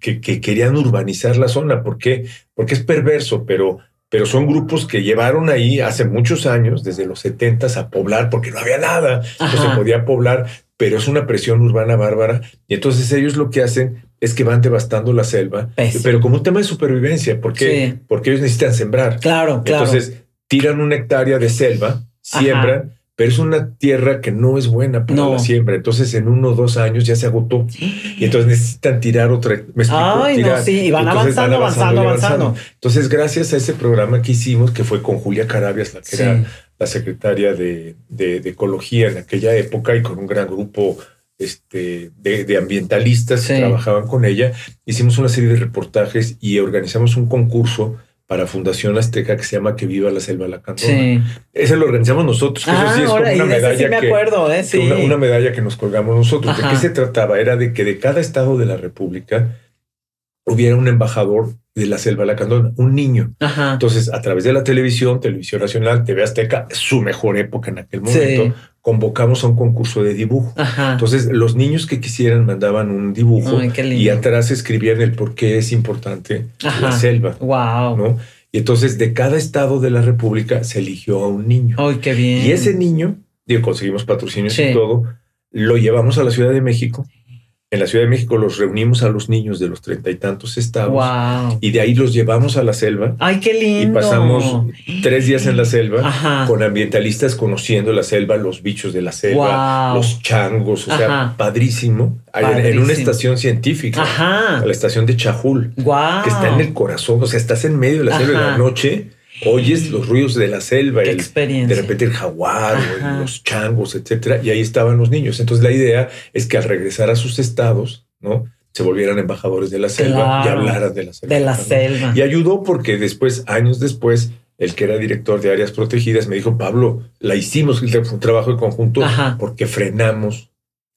que, que querían urbanizar la zona. ¿Por qué? Porque es perverso, pero, pero son grupos que llevaron ahí hace muchos años, desde los 70 a poblar, porque no había nada, no se podía poblar, pero es una presión urbana bárbara. Y entonces ellos lo que hacen es que van devastando la selva, Pésimo. pero como un tema de supervivencia. ¿Por qué? Sí. Porque ellos necesitan sembrar. Claro, claro. Entonces tiran una hectárea de selva, Ajá. siembran, pero es una tierra que no es buena para No. la siembra. Entonces en uno o dos años ya se agotó y entonces necesitan tirar otra. ¿Me explico? Ay, no, sí, y van Entonces avanzando, avanzando, avanzando. Entonces gracias a ese programa que hicimos, que fue con Julia Carabias, la que Sí. era la secretaria de, de- de ecología en aquella época y con un gran grupo este, de, de ambientalistas Sí. que trabajaban con ella, hicimos una serie de reportajes y organizamos un concurso para Fundación Azteca que se llama Que Viva la Selva Lacandona. Sí. Ese lo organizamos nosotros, que Ah, eso sí es ahora, como una medalla sí me que, acuerdo, ¿eh? que una, una medalla que nos colgamos nosotros. Ajá. ¿De qué se trataba? Era de que de cada estado de la República hubiera un embajador de la selva lacandona, un niño. Ajá. Entonces, a través de la televisión, Televisión Nacional, TV Azteca, su mejor época en aquel Sí. momento, convocamos a un concurso de dibujo. Ajá. Entonces, los niños que quisieran mandaban un dibujo Ay, y atrás escribían el por qué es importante Ajá. la selva, wow. ¿no? Y entonces, de cada estado de la República se eligió a un niño. Ay, qué bien. Y ese niño, digo, conseguimos patrocinios Sí. y todo, lo llevamos a la Ciudad de México. En la Ciudad de México los reunimos a los niños de los treinta y tantos estados Wow. y de ahí los llevamos a la selva Ay, qué y lindo. pasamos tres días en la selva Ajá. con ambientalistas conociendo la selva, los bichos de la selva, Wow. los changos, o sea, padrísimo, En- una estación científica, Ajá. la estación de Chajul, Wow. que está en el corazón, o sea, estás en medio de la selva en la noche, oyes los ruidos de la selva, el- de repente el jaguar, o los changos, etcétera, y ahí estaban los niños. Entonces la idea es que al regresar a sus estados, ¿no? Se volvieran embajadores de la selva y hablaran de la selva. de la ¿no? selva. Y ayudó porque después, años después, el que era director de áreas protegidas me dijo, Pablo, la hicimos, fue un trabajo de conjunto Ajá. porque frenamos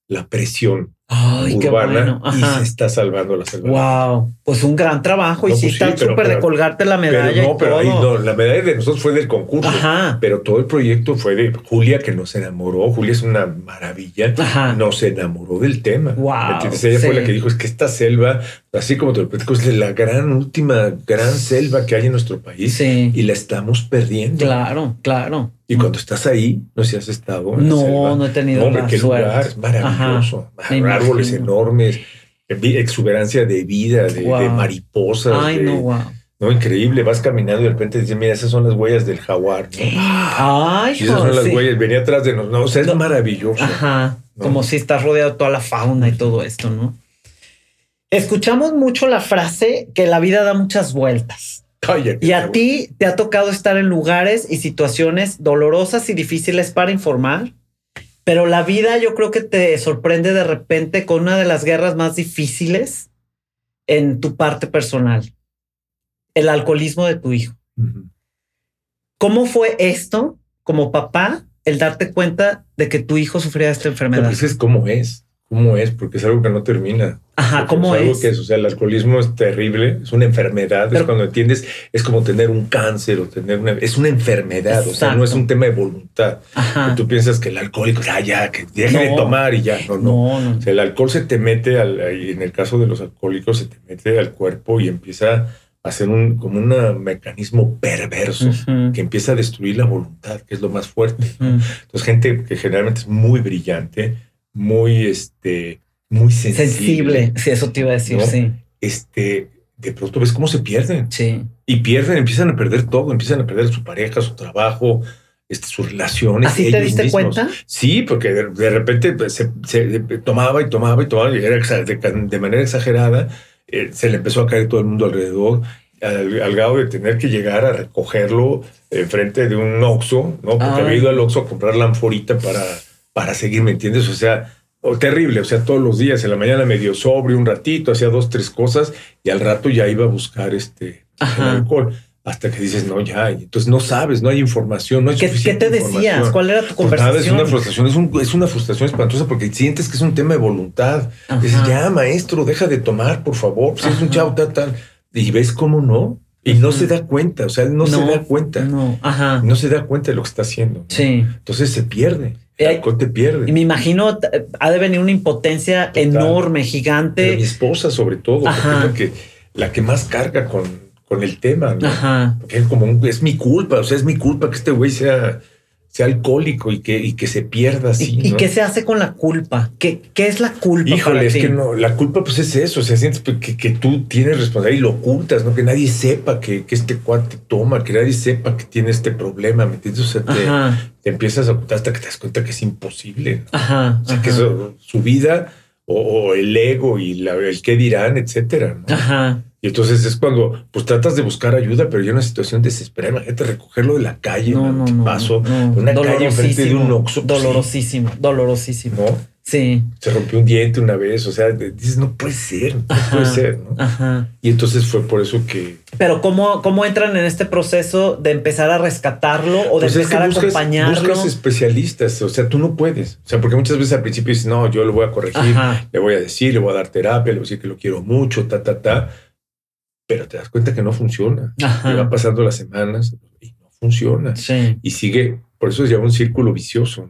la presión Ay, qué bueno. y se está salvando la selva. Wow. Pues un gran trabajo. y sí pues está súper de colgarte la Pero medalla. no, y pero ahí no, la medalla de nosotros fue del concurso. Ajá. Pero todo el proyecto fue de Julia, que nos enamoró. Julia es una maravilla. Ajá. Nos enamoró del tema. Wow, ¿Me entiendes? Ella fue la que dijo: es que esta selva, así como te lo platico, es la gran última gran selva que hay en nuestro país Sí. y la estamos perdiendo. Claro, claro. Y cuando estás ahí, no sé si has estado. en la No, selva. no he tenido No, hombre, la qué suerte. lugar, es maravilloso. Ajá, Árboles enormes. exuberancia de vida, de, mariposas. Ay, no, wow. No, increíble. Vas caminando y de repente dices, mira, esas son las huellas del jaguar. Ay, y esas son las huellas. Venía atrás de nosotros. No, o sea, es maravilloso. Ajá. Como si estás rodeado de toda la fauna y todo esto, ¿no? Escuchamos mucho la frase que la vida da muchas vueltas. y a ti te ha tocado estar en lugares y situaciones dolorosas y difíciles para informar, pero la vida yo creo que te sorprende de repente con una de las guerras más difíciles en tu parte personal, el alcoholismo de tu hijo. ¿Cómo fue esto como papá el darte cuenta de que tu hijo sufría esta enfermedad? Pues es como es cómo es, porque es algo que no termina. Ajá, ¿cómo es? Algo que es, o sea, el alcoholismo es terrible, es una enfermedad, es cuando entiendes, es como tener un cáncer o tener una, es una enfermedad, o sea, no es un tema de voluntad. Ajá. tú piensas que el alcohólico, ah, ya, que deje de tomar y ya, no, no. no, O sea, el alcohol se te mete, al, en el caso de los alcohólicos, se te mete al cuerpo y empieza a hacer un, como un mecanismo perverso que empieza a destruir la voluntad, que es lo más fuerte. Entonces, gente que generalmente es muy brillante, muy, este, muy sensible. Sensible, sí, eso te iba a decir, sí. Este, de pronto ves cómo se pierden. Sí. Y pierden, empiezan a perder todo, empiezan a perder su pareja, su trabajo, este, sus relaciones. ¿Así te diste cuenta? Sí, porque de, repente pues, se, tomaba y tomaba y tomaba y era de, manera exagerada. Eh, se le empezó a caer todo el mundo alrededor al, grado de tener que llegar a recogerlo enfrente de un Oxxo, ¿no? Porque había ido al Oxxo a comprar la anforita para para seguir, ¿me entiendes? O sea, terrible, o sea, todos los días, en la mañana medio sobre un ratito, hacía dos, tres cosas y al rato ya iba a buscar este alcohol. Hasta que dices, no, ya, entonces no sabes, no hay información, no hay ¿Qué, ¿qué te decías? ¿Cuál era tu conversación? Pues nada, es una frustración, es, un, es, una frustración espantosa porque sientes que es un tema de voluntad. Dices, ya, maestro, deja de tomar, por favor, si es un chavo tal, tal. Y ves cómo no. Y no se da cuenta, o sea, no, se da cuenta. No, Ajá. no se da cuenta de lo que está haciendo. Sí. Entonces se pierde. El te pierde. Y me imagino, ha de venir una impotencia enorme, gigante. mi esposa, sobre todo, porque es la que, más carga con, con el tema. Ajá. Porque es como es mi culpa, o sea, es mi culpa que este güey sea sea alcohólico y que, y que se pierda así. ¿Y, qué se hace con la culpa? ¿Qué, qué es la culpa? Híjole, es que no, la culpa pues es eso, o sea, sientes que, que tú tienes responsabilidad y lo ocultas, ¿no? Que nadie sepa que, que este cuate toma, que nadie sepa que tiene este problema, ¿me entiendes? O sea, te, empiezas a ocultar hasta que te das cuenta que es imposible. Ajá, o sea, que su vida o, el ego y la, el qué dirán, etcétera. ¿no? Ajá. Y entonces es cuando pues tratas de buscar ayuda, pero ya una situación desesperada. Imagínate recogerlo de la calle, no, no, no paso, una calle enfrente de un oxo. Pues, dolorosísimo, dolorosísimo. ¿No? Sí. Se rompió un diente una vez, o sea, dices, no puede ser, no puede ser, ¿no? Ajá. Y entonces fue por eso que... Pero ¿cómo, cómo entran en este proceso de empezar a rescatarlo o de pues empezar a acompañarlo? Buscas especialistas, o sea, tú no puedes. O sea, porque muchas veces al principio dices, no, yo lo voy a corregir, le voy a decir, le voy a dar terapia, le voy a decir que lo quiero mucho, ta, ta, ta pero te das cuenta que no funciona. Y van pasando las semanas y no funciona. Y sigue, por eso se llama un círculo vicioso,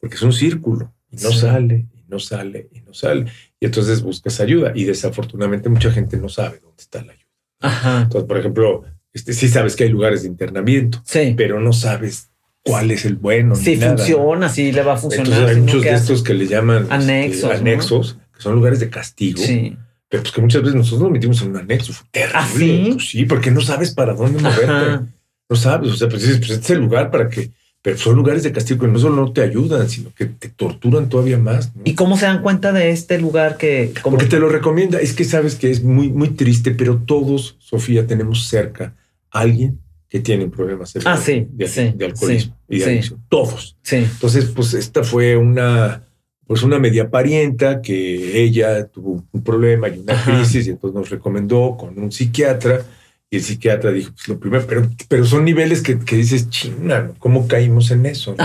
porque es un círculo y no sale, y no sale, y no sale. Y entonces buscas ayuda y desafortunadamente mucha gente no sabe dónde está la ayuda. Entonces, por ejemplo, este, sí sabes que hay lugares de internamiento, pero no sabes cuál es el bueno. Si funciona, si le va a funcionar. Entonces hay muchos de estos que le llaman este, anexos, anexos que son lugares de castigo. Sí pero pues que muchas veces nosotros nos metimos en un anexo. Fue terrible. ¿Ah, sí? Pues sí, porque no sabes para dónde moverte. No sabes. O sea, pues, pues, este es el lugar para que. Pero son lugares de castigo que no solo no te ayudan, sino que te torturan todavía más. ¿Y cómo se dan cuenta de este lugar que... Como... Porque te lo recomienda. Es que sabes que es muy, muy triste, pero todos, Sofía, tenemos cerca a alguien que tiene problemas ah, sí, de, de, alcoholismo y de adicción. Todos. Sí. Entonces, pues esta fue una pues una media parienta que ella tuvo un problema y una crisis y entonces nos recomendó con un psiquiatra y el psiquiatra dijo, pues lo primero, pero, pero son niveles que, que dices, china, ¿cómo caímos en eso?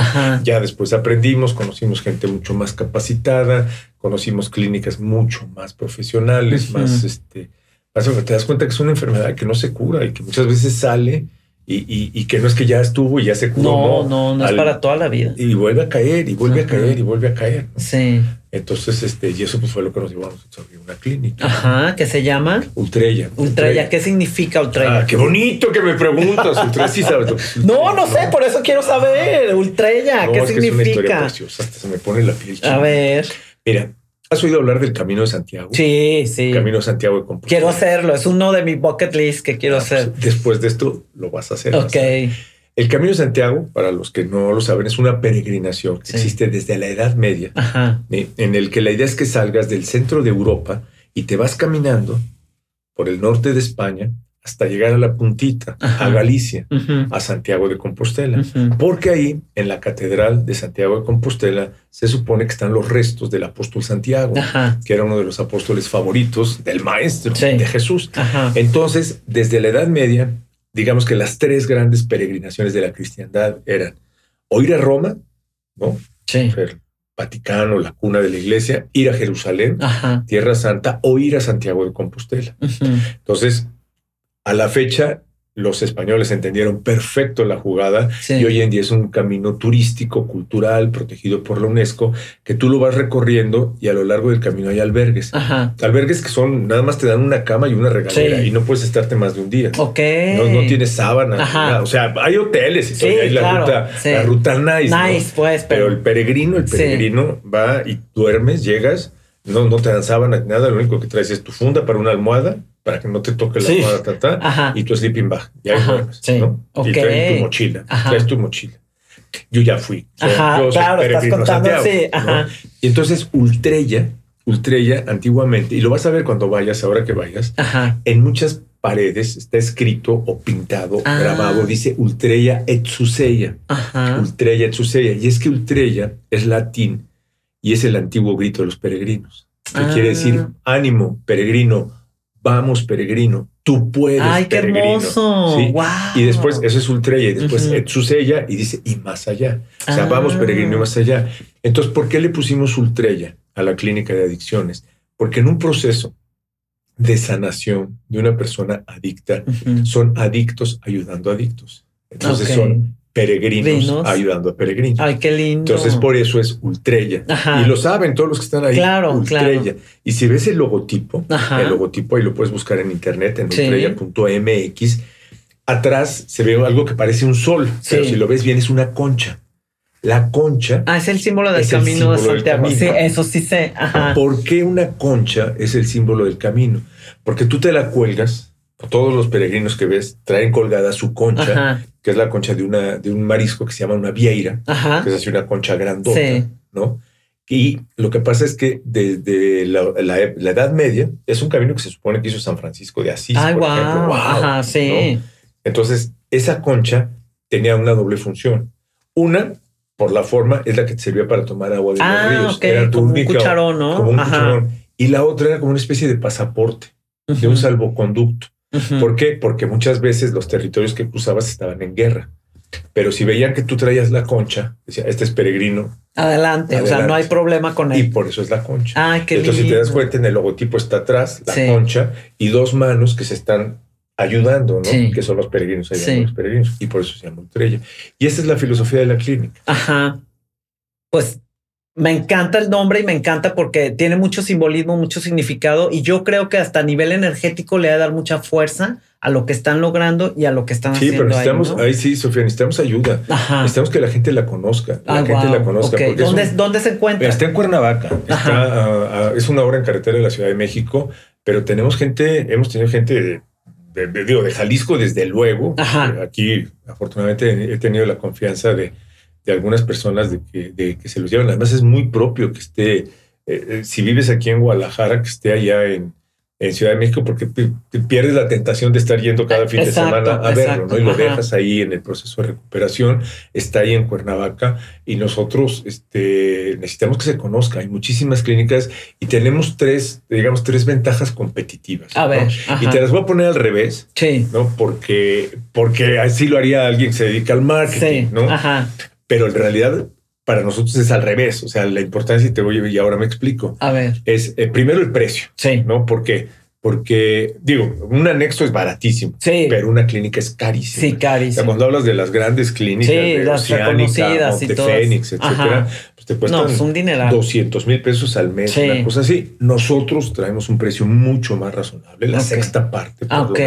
Ya después aprendimos, conocimos gente mucho más capacitada, conocimos clínicas mucho más profesionales, más, este, te das cuenta que es una enfermedad que no se cura y que muchas veces sale y, que no es que ya estuvo y ya se curó. No, no, no, es para toda la vida. Y vuelve a caer, y vuelve a caer, y vuelve a caer. Sí. Entonces, este, y eso pues fue lo que nos llevó a abrir una clínica. Ajá, ¿qué se llama? Ultrella. Ultrella, ¿qué significa Ultrella? Ah, qué bonito que me preguntas. Ultrella sí sabes. no, no, sé, por eso quiero saber. Ultrella, ¿qué significa? es una historia preciosa, hasta se me pone la piel. A ver. Mira, ¿Has oído hablar del Camino de Santiago? Sí, sí. Camino de Santiago de Compostela. Quiero hacerlo, es uno de mi bucket list que quiero ah, pues, hacer. después de esto lo vas a hacer. Ok. El Camino de Santiago, para los que no lo saben, es una peregrinación que existe desde la Edad Media, en el que la idea es que salgas del centro de Europa y te vas caminando por el norte de España hasta llegar a la puntita, a Galicia, a Santiago de Compostela, porque ahí, en la Catedral de Santiago de Compostela, se supone que están los restos del apóstol Santiago, que era uno de los apóstoles favoritos del maestro de Jesús. Entonces, desde la Edad Media, digamos que las tres grandes peregrinaciones de la cristiandad eran o ir a Roma, ¿no? Sí. Vaticano, la cuna de la iglesia, ir a Jerusalén, Tierra Santa, o ir a Santiago de Compostela. Entonces, a la fecha, los españoles entendieron perfecto la jugada y hoy en día es un camino turístico, cultural, protegido por la UNESCO, que tú lo vas recorriendo y a lo largo del camino hay albergues. Albergues que son, nada más te dan una cama y una regadera y no puedes estarte más de un día. Ok. No, tienes sábana. O sea, hay hoteles y sí, hay la, ruta, la ruta nice. Nice, pues. Pero... el peregrino, el peregrino va y duermes, llegas, no, no te dan sábana, nada, lo único que traes es tu funda para una almohada para que no te toque la sí. y tu sleeping bag. Y ahí duermes, ¿no? Y traes tu mochila, traes tu mochila. Yo ya fui. Ajá, claro, estás contando así. Y entonces Ultrella, Ultrella antiguamente, y lo vas a ver cuando vayas, ahora que vayas, en muchas paredes está escrito o pintado, ah. grabado, dice Ultrella Etsuseya. Ultrella Etsuseya. Y es que Ultrella es latín y es el antiguo grito de los peregrinos. Que quiere decir ah. ánimo, peregrino, vamos peregrino, tú puedes. Ay, qué hermoso. Y después, eso es Ultreya, y después uh y dice, y más allá. O sea, vamos peregrino y más allá. Entonces, ¿por qué le pusimos Ultreya a la clínica de adicciones? Porque en un proceso de sanación de una persona adicta, son adictos ayudando a adictos. Entonces son peregrinos ayudando a peregrinos. Ay, qué lindo. Entonces, por eso es Ultrella. Y lo saben todos los que están ahí. Claro, Ultrella. Y si ves el logotipo, el logotipo ahí lo puedes buscar en internet, en ultrella.mx. Atrás se ve algo que parece un sol, pero si lo ves bien es una concha. La concha. Ah, es el símbolo del camino de Santiago. Sí, eso sí sé. ¿Por qué una concha es el símbolo del camino? Porque tú te la cuelgas todos los peregrinos que ves traen colgada su concha, que es la concha de, una, de un marisco que se llama una vieira, que es así una concha grandota, ¿no? Y lo que pasa es que desde la, Edad Media es un camino que se supone que hizo San Francisco de Asís, por ejemplo. sí. Entonces, esa concha tenía una doble función. Una, por la forma, es la que te servía para tomar agua de los ah, ríos. Era tu como un cucharón, ¿no? Como un cucharón. Y la otra era como una especie de pasaporte, de un salvoconducto. ¿Por qué? Porque muchas veces los territorios que cruzabas estaban en guerra. Pero si veían que tú traías la concha, decía, este es peregrino. Adelante, o sea, no hay problema con él. Y por eso es la concha. Ah, qué Entonces, si te das cuenta, en el logotipo está atrás la concha y dos manos que se están ayudando, ¿no? Que son los peregrinos ayudando los peregrinos. Y por eso se llama estrella. Y esa es la filosofía de la clínica. Ajá. Pues me encanta el nombre y me encanta porque tiene mucho simbolismo, mucho significado y yo creo que hasta a nivel energético le va a dar mucha fuerza a lo que están logrando y a lo que están haciendo. Sí, pero necesitamos, ahí, sí, Sofía, necesitamos ayuda. Necesitamos que la gente la conozca. La ah, gente la conozca. ¿Dónde, se encuentra? Está en Cuernavaca. es una obra en carretera de la Ciudad de México, pero tenemos gente, hemos tenido gente de, de Jalisco, desde luego. Aquí, afortunadamente, he tenido la confianza de de algunas personas de que, de que se los llevan. Además es muy propio que esté, eh, eh, si vives aquí en Guadalajara, que esté allá en, en Ciudad de México porque pierdes la tentación de estar yendo cada fin de semana a verlo, ¿no? Y lo dejas ahí en el proceso de recuperación, está ahí en Cuernavaca y nosotros este, necesitamos que se conozca. Hay muchísimas clínicas y tenemos tres, digamos, tres ventajas competitivas. A ver. Y te las voy a poner al revés, sí. ¿no? Porque, porque así lo haría alguien que se dedica al marketing, ¿no? Ajá pero en realidad para nosotros es al revés. O sea, la importancia, y te voy y ahora me explico. A ver. Es eh, primero el precio. Sí. ¿No? Porque, porque digo, un anexo es baratísimo. Sí. Pero una clínica es carísima. Sí, carísima. cuando hablas de las grandes clínicas, de las reconocidas de Fénix, etcétera, pues te cuestan no, un dineral. 200 mil pesos al mes, una cosa así. Nosotros traemos un precio mucho más razonable, la sexta parte. Por ok.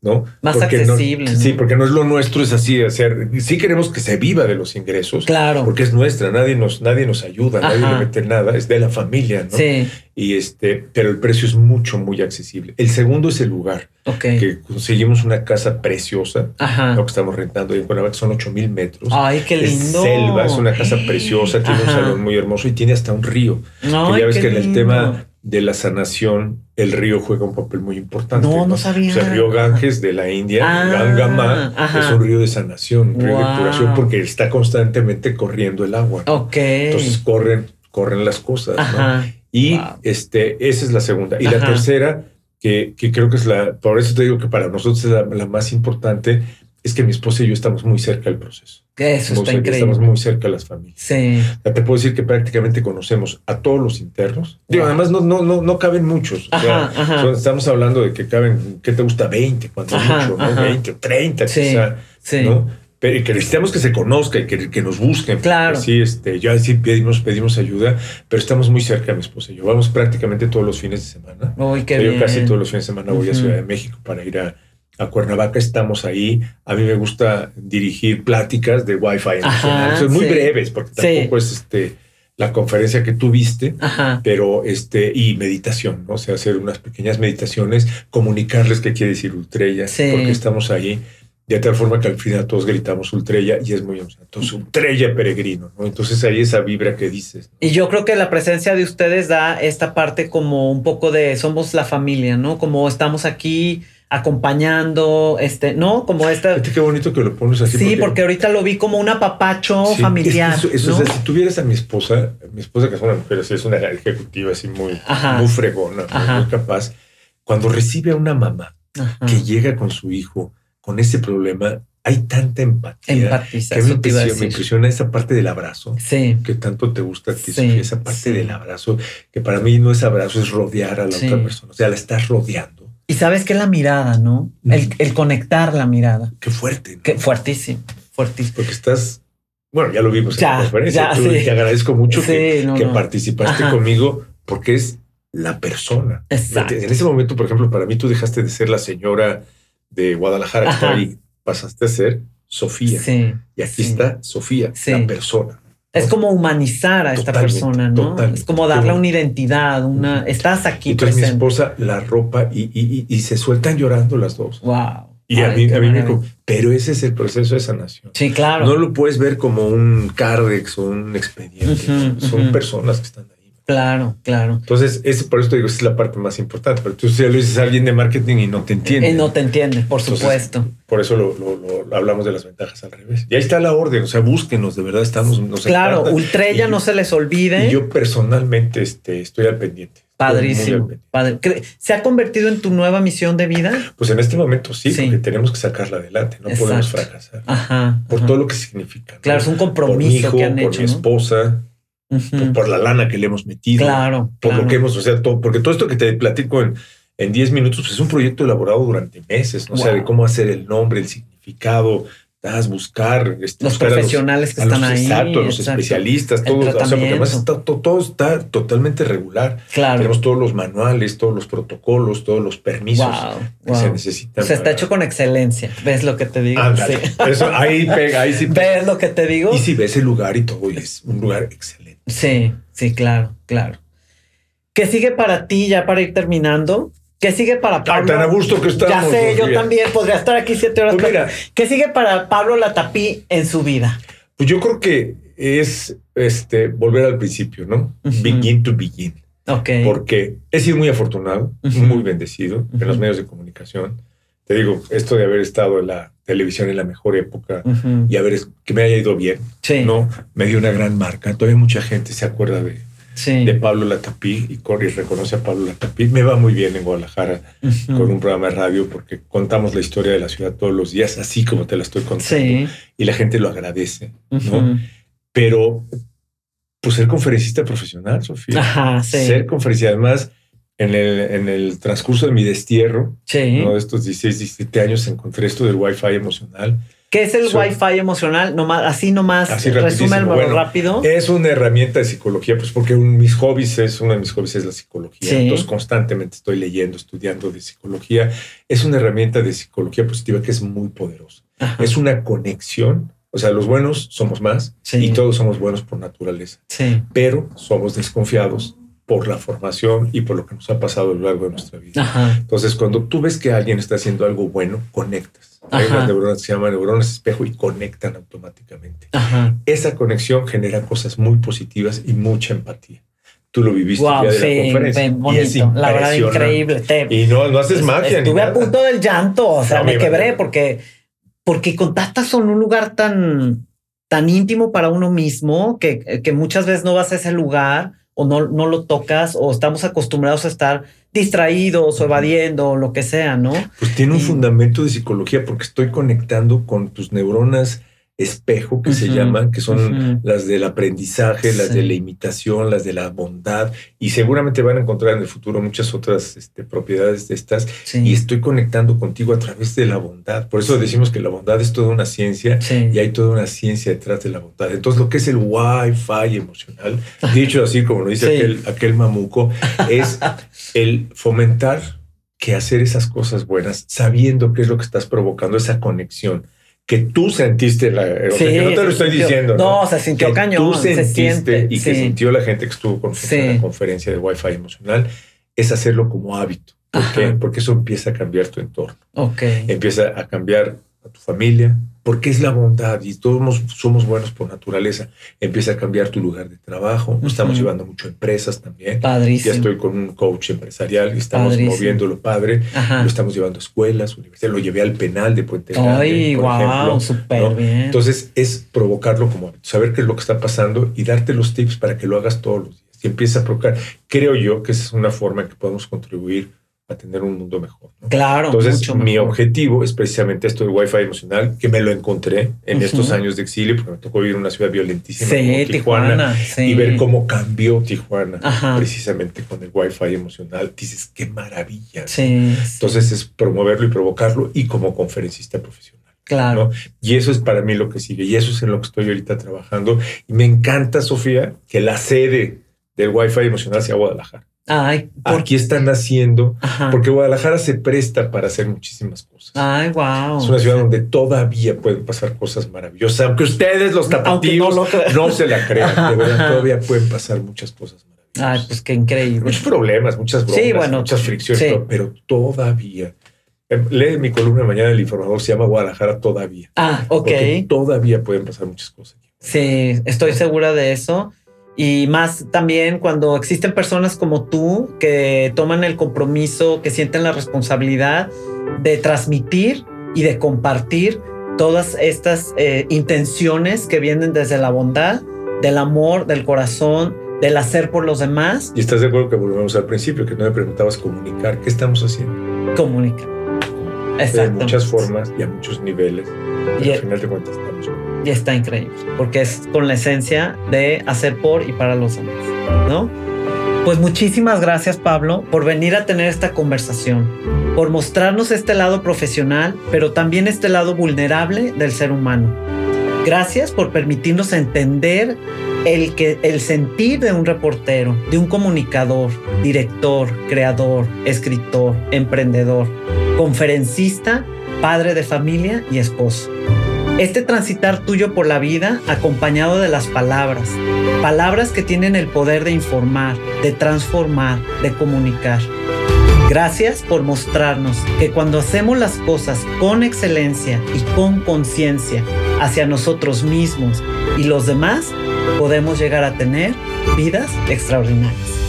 ¿no? Más accesible. Sí, porque no es lo nuestro, es así. hacer sí queremos que se viva de los ingresos. Claro. Porque es nuestra, nadie nos, nadie nos ayuda, nadie le mete nada, es de la familia, ¿no? Sí. Y este, pero el precio es mucho, muy accesible. El segundo es el lugar. Ok. Que conseguimos una casa preciosa, Ajá. lo que estamos rentando en Cuernavaca son 8 mil metros. Ay, qué lindo. Es selva, es una casa preciosa, tiene un salón muy hermoso y tiene hasta un río. No, que ya ves que en el tema de la sanación, el río juega un papel muy importante. No, no, sabía. O sea, el río Ganges de la India, Ah, Gangama, ajá. es un río de sanación, un río Wow. de curación, porque está constantemente corriendo el agua. ¿no? Ok. Entonces corren, corren las cosas. ¿no? Y Wow. este, esa es la segunda. Y la tercera, que, que creo que es la, por eso te digo que para nosotros es la, la más importante, es que mi esposa y yo estamos muy cerca del proceso. Que Eso Muy está increíble. Estamos muy cerca de las familias. Sí. O sea, te puedo decir que prácticamente conocemos a todos los internos. Digo, Wow. además no, no, no, no caben muchos. O sea, Ajá, estamos hablando de que caben, ¿qué te gusta? 20, cuando mucho, ¿no? ajá. 20 o 30 Sí, quizá, sí. ¿no? Pero que necesitamos que se conozca y que, que nos busquen. Claro. Sí, este, ya sí pedimos, pedimos ayuda, pero estamos muy cerca, mi esposa y yo. Vamos prácticamente todos los fines de semana. Uy, qué O sea, bien. Yo casi todos los fines de semana voy a. Ciudad de México para ir a, a Cuernavaca. Estamos ahí. A mí me gusta dirigir pláticas de Wi-Fi Ajá. Son muy sí. breves porque Sí. tampoco es este, la conferencia que tú viste, Ajá. pero este, y meditación, ¿no? O sea, hacer unas pequeñas meditaciones, comunicarles qué quiere decir Ultrella, Sí. porque estamos ahí. De tal forma que al final todos gritamos Ultrella y es muy entonces Ultrella peregrino, ¿no? Entonces ahí esa vibra que dices. ¿no? Y yo creo que la presencia de ustedes da esta parte como un poco de somos la familia, ¿no? Como estamos aquí acompañando, este, ¿no? Como esta. Qué bonito que lo pones así. Sí, porque, ahorita lo vi como un apapacho Sí, familiar. es que eso, eso, ¿no? o sea, si tuvieras a mi esposa, mi esposa que es una mujer así, es una ejecutiva así muy, Ajá. muy fregona, muy- Ajá. muy capaz, cuando recibe a una mamá Ajá. que llega con su hijo con ese problema, hay tanta empatía. Empatiza, que me impresiona, me impresiona esa parte del abrazo. Sí. Que tanto te gusta a ti, Sí, esa parte sí. del abrazo, que para mí no es abrazo, es rodear a la otra persona. O sea, la estás rodeando. Y sabes que la mirada, ¿no? El, Mm. el conectar la mirada. Qué fuerte. ¿no? Que fuertísimo, fuertísimo. Porque estás, bueno, ya lo vimos Ya, en la conferencia. ya, tú. Te agradezco mucho que, Sí, no, que no. participaste Ajá. conmigo porque es la persona. Exacto. En ese momento, por ejemplo, para mí tú dejaste de ser la señora de Guadalajara que ahí, pasaste a ser Sofía. Sí. Y aquí sí. está Sofía, Sí. la persona. Es como humanizar a esta persona, ¿no? Es como darle una identidad, una. Estás aquí Entonces mi esposa la ropa y, y- y- y se sueltan llorando las dos. Wow. Y a mí, a mí me pero ese es el proceso de sanación. Sí, claro. No lo puedes ver como un cardex o un expediente. Son personas que están ahí. Claro, claro. Entonces, ese, por eso te digo, esa es la parte más importante. Pero tú ya lo dices a alguien de marketing y no te entiende. Eh, no te entiende, por Entonces, supuesto. Por eso lo, lo- lo- hablamos de las ventajas al revés. Y ahí está la orden. O sea, búsquenos, de verdad estamos. Nos Claro. Ultrella Y- no se les olvide. Y yo personalmente este, estoy al pendiente. Padrísimo. padre. ¿Cre- ¿Se ha convertido en tu nueva misión de vida? Pues en este momento sí, Sí. porque tenemos que sacarla adelante. No Exacto. podemos fracasar. Ajá. Por ajá. todo lo que significa. ¿no? Claro, es un por mi compromiso hijo, que han por hecho. mi ¿no? Por, por la lana que le hemos metido. Claro. por claro. lo que hemos, o sea, todo, porque todo esto que te platico en, en 10 minutos pues es un proyecto elaborado durante meses, ¿no? O sea, de Wow. cómo hacer el nombre, el significado, buscar, este, Los buscar a profesionales que a los- están ahí. Exacto, a los exacto. especialistas, El todos, o sea, porque además está, to- todo está totalmente regular. Claro. Tenemos todos los manuales, todos los protocolos, todos los permisos Wow, que wow. se necesitan. O sea, está hecho con excelencia. ¿Ves lo que te digo? Sí. Eso, ahí pega, ahí sí pega. ¿Ves lo que te digo? Y si ves el lugar y todo, y es un lugar excelente. Sí, sí, claro, claro. ¿Qué sigue para ti ya para ir terminando? ¿Qué sigue para Ay, Pablo? tan a gusto que estamos. ya sé, yo también podría estar aquí siete horas. Pues mira, ¿Qué sigue para Pablo Latapí en su vida? Pues yo creo que es este volver al principio, ¿no? Begin to begin. Ok. Porque he sido muy afortunado, muy bendecido en los medios de comunicación. Te digo, esto de haber estado en la televisión en la mejor época y haber que me haya ido bien, Sí, ¿no? Me dio una gran marca. Todavía mucha gente se acuerda de, sí. de Pablo Latapí y Corey reconoce a Pablo Latapí. Me va muy bien en Guadalajara Ujú. con un programa de radio porque contamos la historia de la ciudad todos los días, así como te la estoy contando. Sí. Y la gente lo agradece, ¿no? Ujú. pero pues ser conferencista profesional, Sofía. Ajá, sí. Ser conferencista. Además, en el, en el transcurso de mi destierro, Sí. uno de estos 16, 17 años, encontré esto del Wi-Fi emocional ¿Qué es el Wi-Fi emocional? Nomás, así nomás, así resúmelo rápido. Es una herramienta de psicología, pues porque mis hobbies es, uno de mis hobbies es la psicología. Entonces constantemente estoy leyendo, estudiando de psicología. Es una herramienta de psicología positiva que es muy poderosa. Es una conexión. O sea, los buenos somos más y todos somos buenos por naturaleza. Pero somos desconfiados por la formación y por lo que nos ha pasado a lo largo de nuestra vida. Entonces, cuando tú ves que alguien está haciendo algo bueno, conectas. Hay unas neuronas que se llaman neuronas espejo y conectan automáticamente. Esa conexión genera cosas muy positivas y mucha empatía. Tú lo viviste wow, de sí, la conferencia. Bonito, la verdad, increíble. y no, no haces magia. Estuve a punto del llanto, o sea, me quebré porque, porque contactas son un lugar tan, tan íntimo para uno mismo que, que muchas veces no vas a ese lugar o no, no lo tocas o estamos acostumbrados a estar distraídos o evadiendo o lo que sea, ¿no? Pues tiene un fundamento de psicología porque estoy conectando con tus neuronas espejo que se llaman, que son las del aprendizaje, las de la imitación, las de la bondad, y seguramente van a encontrar en el futuro muchas otras este, propiedades de estas, y estoy conectando contigo a través de la bondad. Por eso decimos que la bondad es toda una ciencia y hay toda una ciencia detrás de la bondad. Entonces, lo que es el Wi-Fi emocional, dicho así como lo dice aquel, aquel mamuco, es el fomentar que hacer esas cosas buenas, sabiendo qué es lo que estás provocando, esa conexión que tú sentiste la. no te lo estoy diciendo. No, se sintió cañón. Tú sentiste y que sintió la gente que estuvo con la conferencia de Wi-Fi emocional es hacerlo como hábito. ¿Por qué? Porque eso empieza a cambiar tu entorno. Ok. Empieza a cambiar a tu familia, porque es la bondad y todos somos buenos por naturaleza. Empieza a cambiar tu lugar de trabajo. Estamos llevando mucho empresas también. Padrísimo. Ya estoy con un coach empresarial y estamos moviéndolo padre. Lo estamos llevando a escuelas, universidades. Lo llevé al penal de Puente Grande. Ay, wow, súper bien. Entonces es provocarlo como saber qué es lo que está pasando y darte los tips para que lo hagas todos los días. Y empieza a provocar. Creo yo que esa es una forma en que podemos contribuir a tener un mundo mejor. Claro. Entonces, mi objetivo es precisamente esto del Wi-Fi emocional, que me lo encontré en estos años de exilio, porque me tocó vivir en una ciudad violentísima como Tijuana, y ver cómo cambió Tijuana precisamente con el Wi-Fi emocional. Dices, qué maravilla. Entonces, es promoverlo y provocarlo y como conferencista profesional. Claro. Y eso es para mí lo que sigue y eso es en lo que estoy ahorita trabajando. Y me encanta, Sofía, que la sede del Wi-Fi emocional sea Guadalajara. Ay, Aquí están haciendo, porque Guadalajara se presta para hacer muchísimas cosas. Ay, wow. Es una ciudad donde todavía pueden pasar cosas maravillosas, aunque ustedes, los tapatíos, no, se la crean. De verdad, todavía pueden pasar muchas cosas maravillosas. Ay, pues qué increíble. Muchos problemas, muchas bromas, muchas fricciones, pero, todavía. Em, lee mi columna mañana El Informador, se llama Guadalajara todavía. Ah, ok. todavía pueden pasar muchas cosas. Sí, estoy segura de eso y más también cuando existen personas como tú que toman el compromiso, que sienten la responsabilidad de transmitir y de compartir todas estas eh, intenciones que vienen desde la bondad, del amor, del corazón, del hacer por los demás. Y estás de acuerdo que volvemos al principio, que no me preguntabas comunicar, ¿qué estamos haciendo? Comunicar. De muchas formas y a muchos niveles. Y al final de cuentas estamos y está increíble, porque es con la esencia de hacer por y para los demás, ¿no? Pues muchísimas gracias Pablo por venir a tener esta conversación, por mostrarnos este lado profesional, pero también este lado vulnerable del ser humano. Gracias por permitirnos entender el, que, el sentir de un reportero, de un comunicador, director, creador, escritor, emprendedor, conferencista, padre de familia y esposo. Este transitar tuyo por la vida acompañado de las palabras, palabras que tienen el poder de informar, de transformar, de comunicar. Gracias por mostrarnos que cuando hacemos las cosas con excelencia y con conciencia hacia nosotros mismos y los demás, podemos llegar a tener vidas extraordinarias.